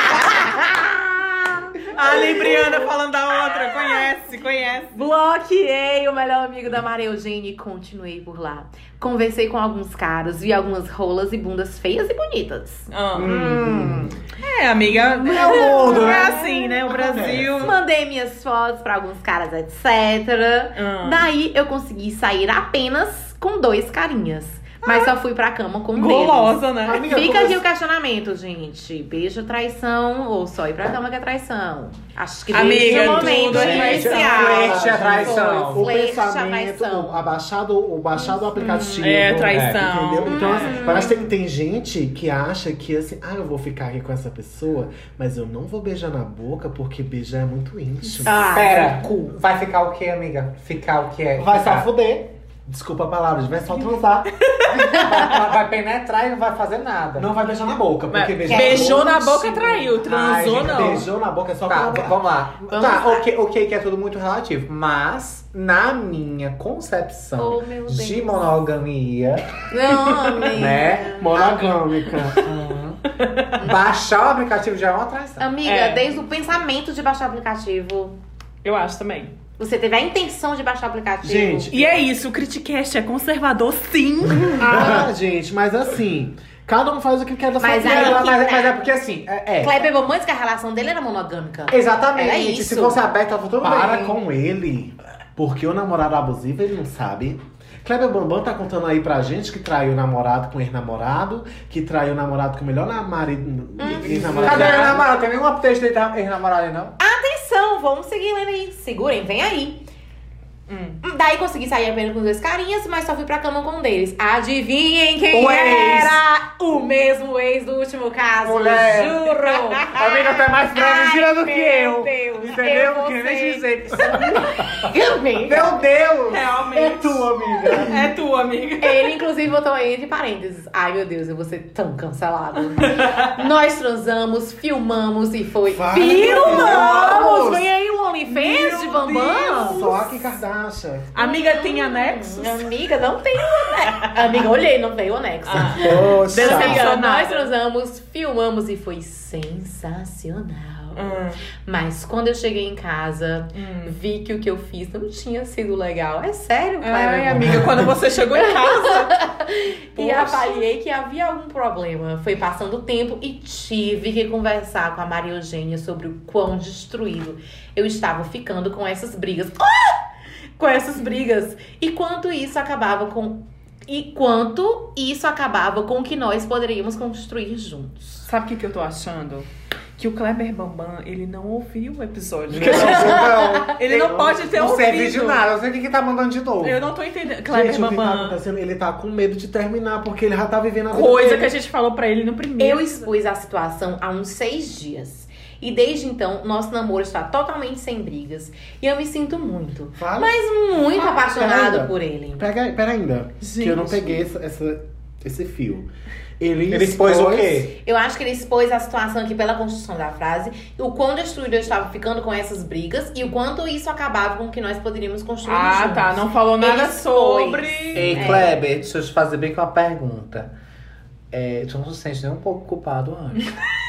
A Libriana falando da outra. Conhece, conhece. Bloqueei o melhor amigo da Maria Eugênia e continuei por lá. Conversei com alguns caras, vi algumas rolas e bundas feias e bonitas. Ah. Hum. É, amiga. É o mundo, É né? assim, né? O Brasil. Mandei minhas fotos pra alguns caras, etc. Ah. Daí eu consegui sair apenas com dois carinhas. Mas só fui pra cama com um deles. Gulosa, né? Amiga, Fica aqui o assim? questionamento, gente. Beijo é traição ou só ir pra cama que é traição? Acho que Amiga, desde o momento tudo é inicial. flerte é traição. O Flerte é pensamento, traição. o baixado, o baixado aplicativo. É, traição. Entendeu? Então, Hum. assim, parece que tem, tem gente que acha que assim, ah, eu vou ficar aqui com essa pessoa, mas eu não vou beijar na boca porque beijar é muito íntimo. Ah, Pera, vai ficar o que, amiga? Ficar o que é? Vai ficar. só fuder. Desculpa a palavra, vai só transar. vai, vai penetrar e não vai fazer nada. Não vai beijar na boca, porque beijar Beijou na boca. boca, traiu. Transou, Ai, gente, não. Beijou na boca é só Tá, pra vamos lá. Vamos tá, lá. ok, ok, que é tudo muito relativo. Mas, na minha concepção Oh, meu Deus. de monogamia, Não, amiga. né? Monogâmica. hum, baixar o aplicativo já é uma traição. Amiga, É. desde o pensamento de baixar o aplicativo. Eu acho também. Você teve a intenção de baixar o aplicativo. Gente, E é isso, o Criticast é conservador, sim. Ah, gente, mas assim, cada um faz o que quer da sua Mas vida. aí Mas, que mas, mas é porque assim, é. é. Kleber que a relação dele era monogâmica. Exatamente. Era isso. Se fosse aberto, tava tudo Para bem. com ele. Porque o namorado abusivo, ele não sabe. Kleber Bambam tá contando aí pra gente que traiu o namorado com o ex-namorado, que traiu o namorado com o melhor na- marido. ex-namorado Cadê a dela. namorada? Tem nenhum update dele tá ex-namorado aí, não? Atenção, vamos seguir lendo aí. Segurem, vem aí. Hum. Daí consegui sair apenas com dois carinhas, mas só fui pra cama com um deles. Adivinhem quem O ex. era? O mesmo ex do último caso. Mulher. Juro. Amiga, tu é mais previsível do que meu eu. Deus, Entendeu? eu queria nem dizer. Amiga. Meu Deus! Realmente. É tua, amiga. É tua, amiga. Ele, inclusive, botou aí entre parênteses. Ai, meu Deus, eu vou ser tão cancelado. Nós transamos, filmamos e foi. Vai, filmamos! Vem aí um OnlyFans de Bambam. Só que Kardashian. Amiga, tem anexos? Amiga, não tem o anexo. Amiga, olhei, não veio o anexo. Poxa. Decepção. Amiga, nós transamos, filmamos e foi sensacional. Hum, Mas quando eu cheguei em casa, hum. vi que o que eu fiz não tinha sido legal. É sério, Cleber? Ai, amiga, quando você chegou em casa. E avaliei que havia algum problema. Foi passando o tempo e tive que conversar com a Maria Eugênia sobre o quão destruído eu estava ficando com essas brigas. Ah! Com essas brigas. E quanto isso acabava com. E quanto isso acabava com o que nós poderíamos construir juntos. Sabe o que, que eu tô achando? Que o Kleber Bambam, ele não ouviu o episódio. Não, Ele não pode ter não ouvido. serve de nada. Eu sei o que tá mandando de novo. Eu não tô entendendo. Kleber Gente, o que tá Bambam, acontecendo? Ele tá com medo de terminar, porque ele já tá vivendo a coisa que a gente falou pra ele no primeiro. Eu expus a situação há uns seis dias. E desde então, nosso namoro está totalmente sem brigas. E eu me sinto muito, Fala. mas muito Ah, apaixonado pera. por ele. Pega, pera ainda, Gente. que eu não peguei essa, essa- esse fio. Ele, Ele expôs o quê? Eu acho que ele expôs a situação aqui pela construção da frase, o quão destruído eu estava ficando com essas brigas e o quanto isso acabava com o que nós poderíamos construir Ah, juntos. tá. Não falou nada Ele expôs. sobre. Ei, É. Kleber, deixa eu te fazer bem com uma pergunta. É, tu não se sente nem um pouco culpado antes?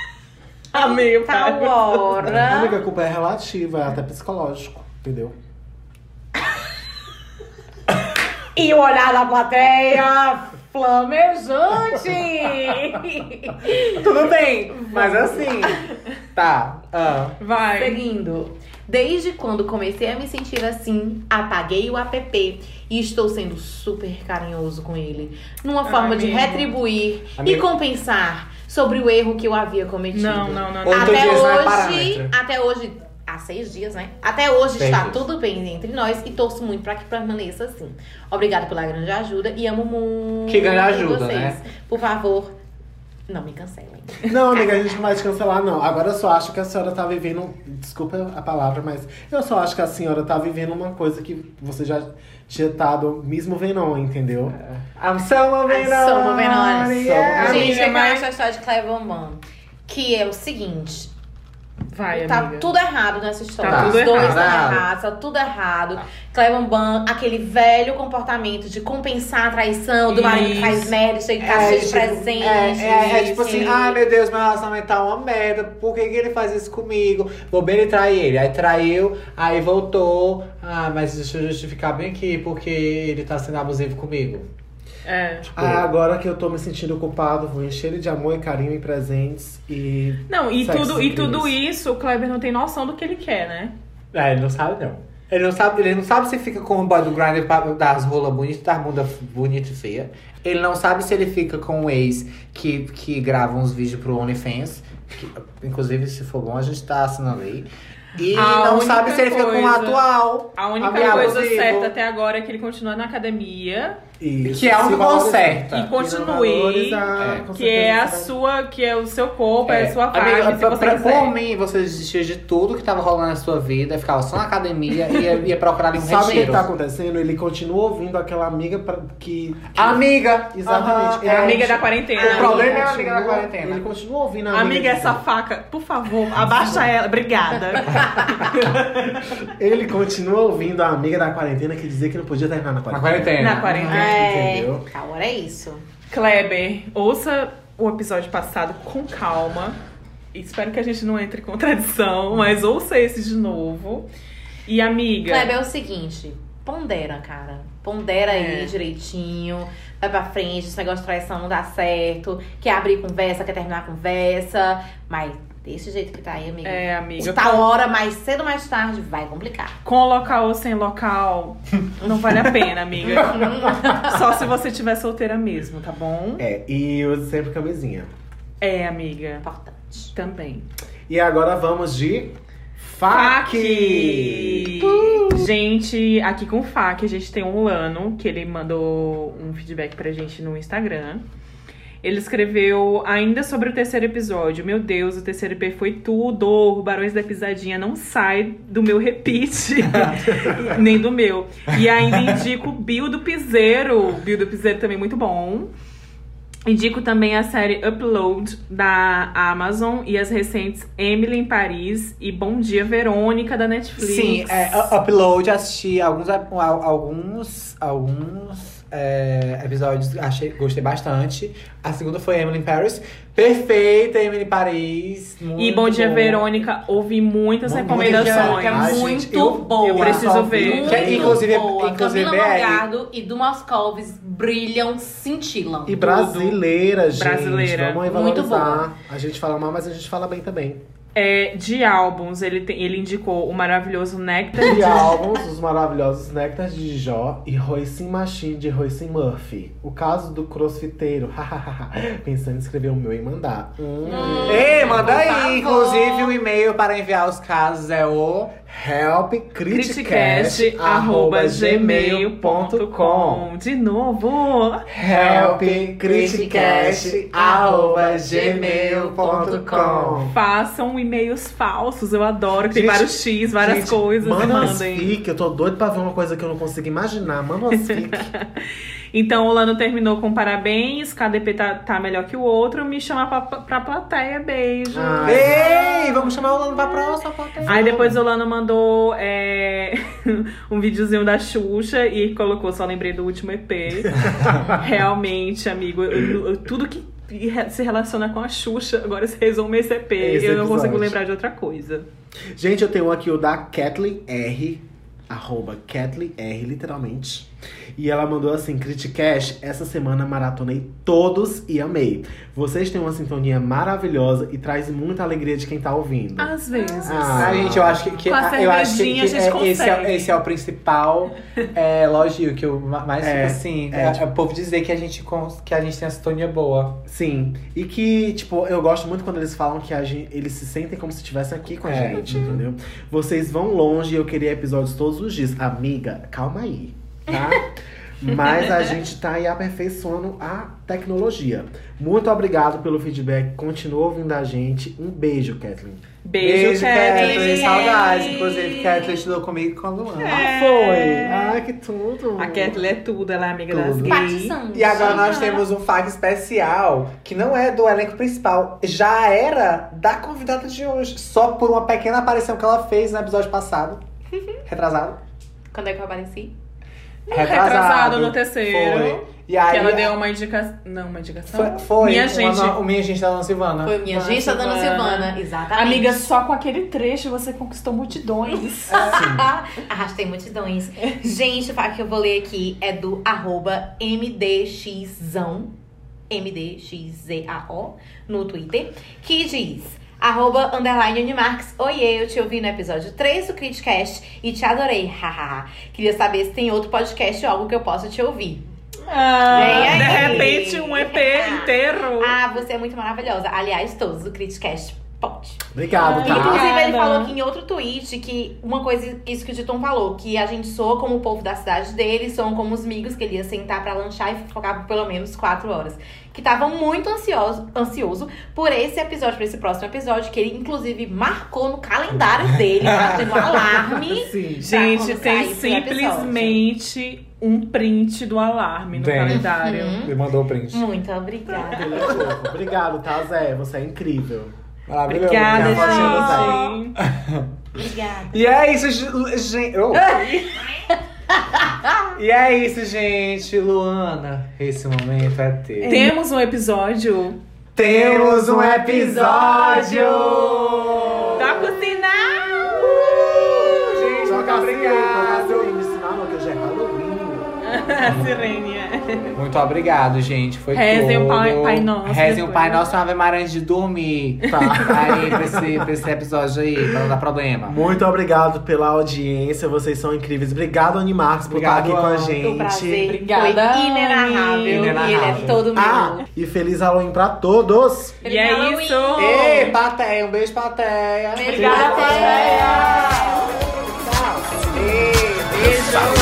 Amigo, Tal para. hora. Amiga, a culpa é relativa, é até psicológico, entendeu? E o olhar da plateia flamejante. Tudo bem, mas assim. Tá. ah. Vai. Seguindo. Desde quando comecei a me sentir assim, apaguei o app e estou sendo super carinhoso com ele. Numa forma de amigo. retribuir e compensar sobre o erro que eu havia cometido. Não, não, não. Não. Até é hoje, até hoje, há seis dias, né? Até hoje está tudo bem entre nós e torço muito pra que permaneça assim. Obrigada pela grande ajuda e amo muito Que grande ajuda, vocês. né? Por favor, não me cancelem. Não, amiga, a gente não vai te cancelar, não. Agora eu só acho que a senhora tá vivendo. Desculpa a palavra, mas eu só acho que a senhora tá vivendo uma coisa que você já tinha estado mesmo vendo, entendeu? I'm so moving I'm so on. moving on. yeah. Gente, eu acho a história de Clever Man. Que é o seguinte. Vai, tá amiga. tudo errado nessa história. Tá Os tudo dois errado. estão Errado. errados, tá tudo errado. Clever Ban, aquele velho comportamento de compensar a traição do marido que faz Isso. merda, chega em casa cheio de tipo, presente. é, é, é tipo assim, ai meu Deus, meu relacionamento tá uma merda, por que, que ele faz isso comigo? Vou bem ele trair ele. Aí traiu, aí voltou. Ah, mas deixa eu justificar bem aqui, porque ele tá sendo abusivo comigo. É. Ah, agora que eu tô me sentindo culpado, vou encher ele de amor e carinho e presentes e. Não, e tudo, e tudo isso, o Kleber não tem noção do que ele quer, né? É, ele não sabe não. Ele não sabe, ele não sabe se fica com o boy do grinder pra- das rolas bonitas, das bunda bonita e feia. Ele não sabe se ele fica com o ex que, que grava uns vídeos pro OnlyFans. que, inclusive, se for bom, a gente tá assinando aí. E A não única sabe se ele fica com o coisa- atual. A única coisa abusivo. certa até agora é que ele continua na academia, Isso. Que é algo valorizar. conserta. E Que continue, valorizar, é, que é a certeza. sua, que é o seu corpo, é, a sua vibe, Amiga, se pra- por mim, você desistia de tudo que tava rolando na sua vida, ficava só na academia e ia, ia procurar um Sabe o que tá acontecendo? Ele continua ouvindo aquela amiga pra- que. que- Amiga! Exatamente. Aham. Ele É a amiga da quarentena. O problema é a amiga da quarentena. Ele continua ouvindo a Amiga, dizer- essa faca, por favor, abaixa ela. Obrigada. Ele continua ouvindo a amiga da quarentena que dizia que não podia terminar na Na quarentena. quarentena. Na quarentena. É, Entendeu? a hora é isso. Kleber, ouça o episódio passado com calma. Espero que a gente não entre em contradição, mas ouça esse de novo. E amiga. Kleber, é o seguinte, pondera, cara. Pondera É. aí direitinho, vai pra frente, esse negócio de traição não dá certo, quer abrir conversa, quer terminar a conversa, mas desse jeito que tá aí, amiga. É, amiga. Tal hora, mais cedo ou mais tarde, vai complicar. Com local ou sem local, não vale a pena, amiga. Só se você tiver solteira mesmo, tá bom? É, e use sempre camisinha. É, amiga. Importante. Também. E agora vamos de FAQ! FAQ! Gente, aqui com o FAQ, a gente tem um Lano, que ele mandou um feedback pra gente no Instagram. Ele escreveu ainda sobre o terceiro episódio. Meu Deus, o terceiro EP foi tudo. O Barões da Pisadinha não sai do meu repeat. Nem do meu. E ainda indico o Bill do Piseiro. Bill do Piseiro também muito bom. Indico também a série Upload da Amazon e as recentes Emily em Paris e Bom Dia Verônica da Netflix. Sim, é, upload, assisti alguns, al- alguns, alguns é, episódios, achei, gostei bastante. A segunda foi Emily in Paris. Perfeita, Emily em Paris. E Bom Dia bom. Verônica, ouvi muitas Muito recomendações. Que é Ai, muito gente, eu- boa. eu preciso ver. Muito Que, inclusive, boa. inclusive Camila é- Morgado e do Moscovis brilham, cintilam. E brasileira, gente. Brasileira. Vamos aí Muito valorizar. A gente fala mal, mas a gente fala bem também. É, de álbuns, ele, tem- ele indicou o maravilhoso Nectar E de álbuns, os maravilhosos Néctares de Jó e Roisin Machine de Roisin Murphy. O caso do crossfiteiro. Pensando em escrever o meu e mandar. Hum. Ei, manda aí. Inclusive, o e-mail para enviar os casos é o. helpcriticast.gmail.com De novo! helpcriticast.gmail.com Façam e-mails falsos, eu adoro, que tem Gente, vários X, várias Gente, coisas. Manda umas mandem. fic, eu tô doido pra ver uma coisa que eu não consigo imaginar. Manda umas fic. Então o Lano terminou com parabéns, KDP tá, tá melhor que o outro, me chama pra, pra plateia, beijo. Ai, Ei, vamos chamar o Lano pra próxima. plateia. Aí depois o Lano mandou é, um videozinho da Xuxa e colocou, só lembrei do último EP. Realmente, amigo, eu- eu- tudo que se relaciona com a Xuxa, agora se resume esse EP. Esse eu não consigo lembrar de outra coisa. Gente, eu tenho aqui o da Kathleen R. Arroba Kathleen R, literalmente. E ela mandou assim: Criticast, essa semana maratonei todos e amei. Vocês têm uma sintonia maravilhosa e traz muita alegria de quem tá ouvindo. Às vezes. Ah, Ah, gente, eu acho que, que- Com a eu acho que, que a gente é- esse, é, esse é o principal é, elogio que eu ma- mais É, fico assim, é, é, tipo- o povo dizer que a gente cons- que a gente tem a sintonia boa. Sim. E que, tipo, eu gosto muito quando eles falam que a gente, eles se sentem como se estivessem aqui com a É. gente, entendeu? Vocês vão longe e eu queria episódios todos os dias. Amiga, calma aí, tá? Mas a gente tá aí aperfeiçoando a tecnologia. Muito obrigado pelo feedback. Continua ouvindo a gente. Um beijo, Kathleen. Beijo, Kathleen. Kathleen. Saudades. Inclusive, Kathleen estudou comigo com a Luana. É. Foi! Ai, que tudo! A Kathleen é tudo, ela é amiga das Tudo. gays. Partição. E agora nós temos um FAQ especial, que não é do elenco principal, já era da convidada de hoje. Só por uma pequena aparição que ela fez no episódio passado. Retrasado. Quando é que eu apareci? Retrasado no terceiro. Foi. E aí, Que ela deu uma indicação. Não, uma indicação? Foi, foi Minha uma gente. no- o Minha Gente da Dona Silvana. Foi minha Dona gente, a dona Silvana. Silvana. Exatamente. Amiga, só com aquele trecho você conquistou multidões. Arrastei multidões. Gente, o fato que eu vou ler aqui é do arroba MDXzão, MDXZAO, no Twitter, que diz... Arroba underline Unimarques. Oiê, eu te ouvi no episódio 3 do Criticast e te adorei. Hahaha. Queria saber se tem outro podcast ou algo que eu possa te ouvir. Ah, de repente, um EP inteiro. Ah, você é muito maravilhosa. Aliás, todos do Criticast pode. Obrigado, tá? Inclusive, ele Obrigada. falou aqui em outro tweet que uma coisa, isso que o Diton falou, que a gente soa como o povo da cidade dele, soam como os amigos que ele ia sentar pra lanchar e ficar por pelo menos quatro horas. Que tava muito ansioso, ansioso por esse episódio, por esse próximo episódio, que ele inclusive marcou no calendário dele, fazendo um alarme. Sim. Gente, tem simplesmente um print do alarme no Tem. calendário. Uhum. Ele mandou o print. Muito obrigada. Obrigado, tá, Zé? Você é incrível. Maravilhoso. Obrigada, Obrigada, gente. Obrigada. E é isso, gente. E é isso, gente. Luana, esse momento é teu. Temos um episódio Temos um episódio! da Cucinar! Gente, toca a hoje é Halloween. Sirene, é. Muito obrigado, gente. Foi Rezem tudo. o Pai- Pai Nosso Rezem o depois, Pai né? Nosso e uma Ave Maria antes de dormir. Tá. Aí, pra esse, pra esse episódio aí, pra não dar problema. Muito obrigado pela audiência, vocês são incríveis. Obrigado, Animarcos, por estar aqui com a gente. O prazer Obrigada, foi inenarrável. E ele é todo meu. Ah, e feliz Halloween pra todos! E é Halloween. isso. Ei, Pateia, um beijo, Pateia. Obrigada, The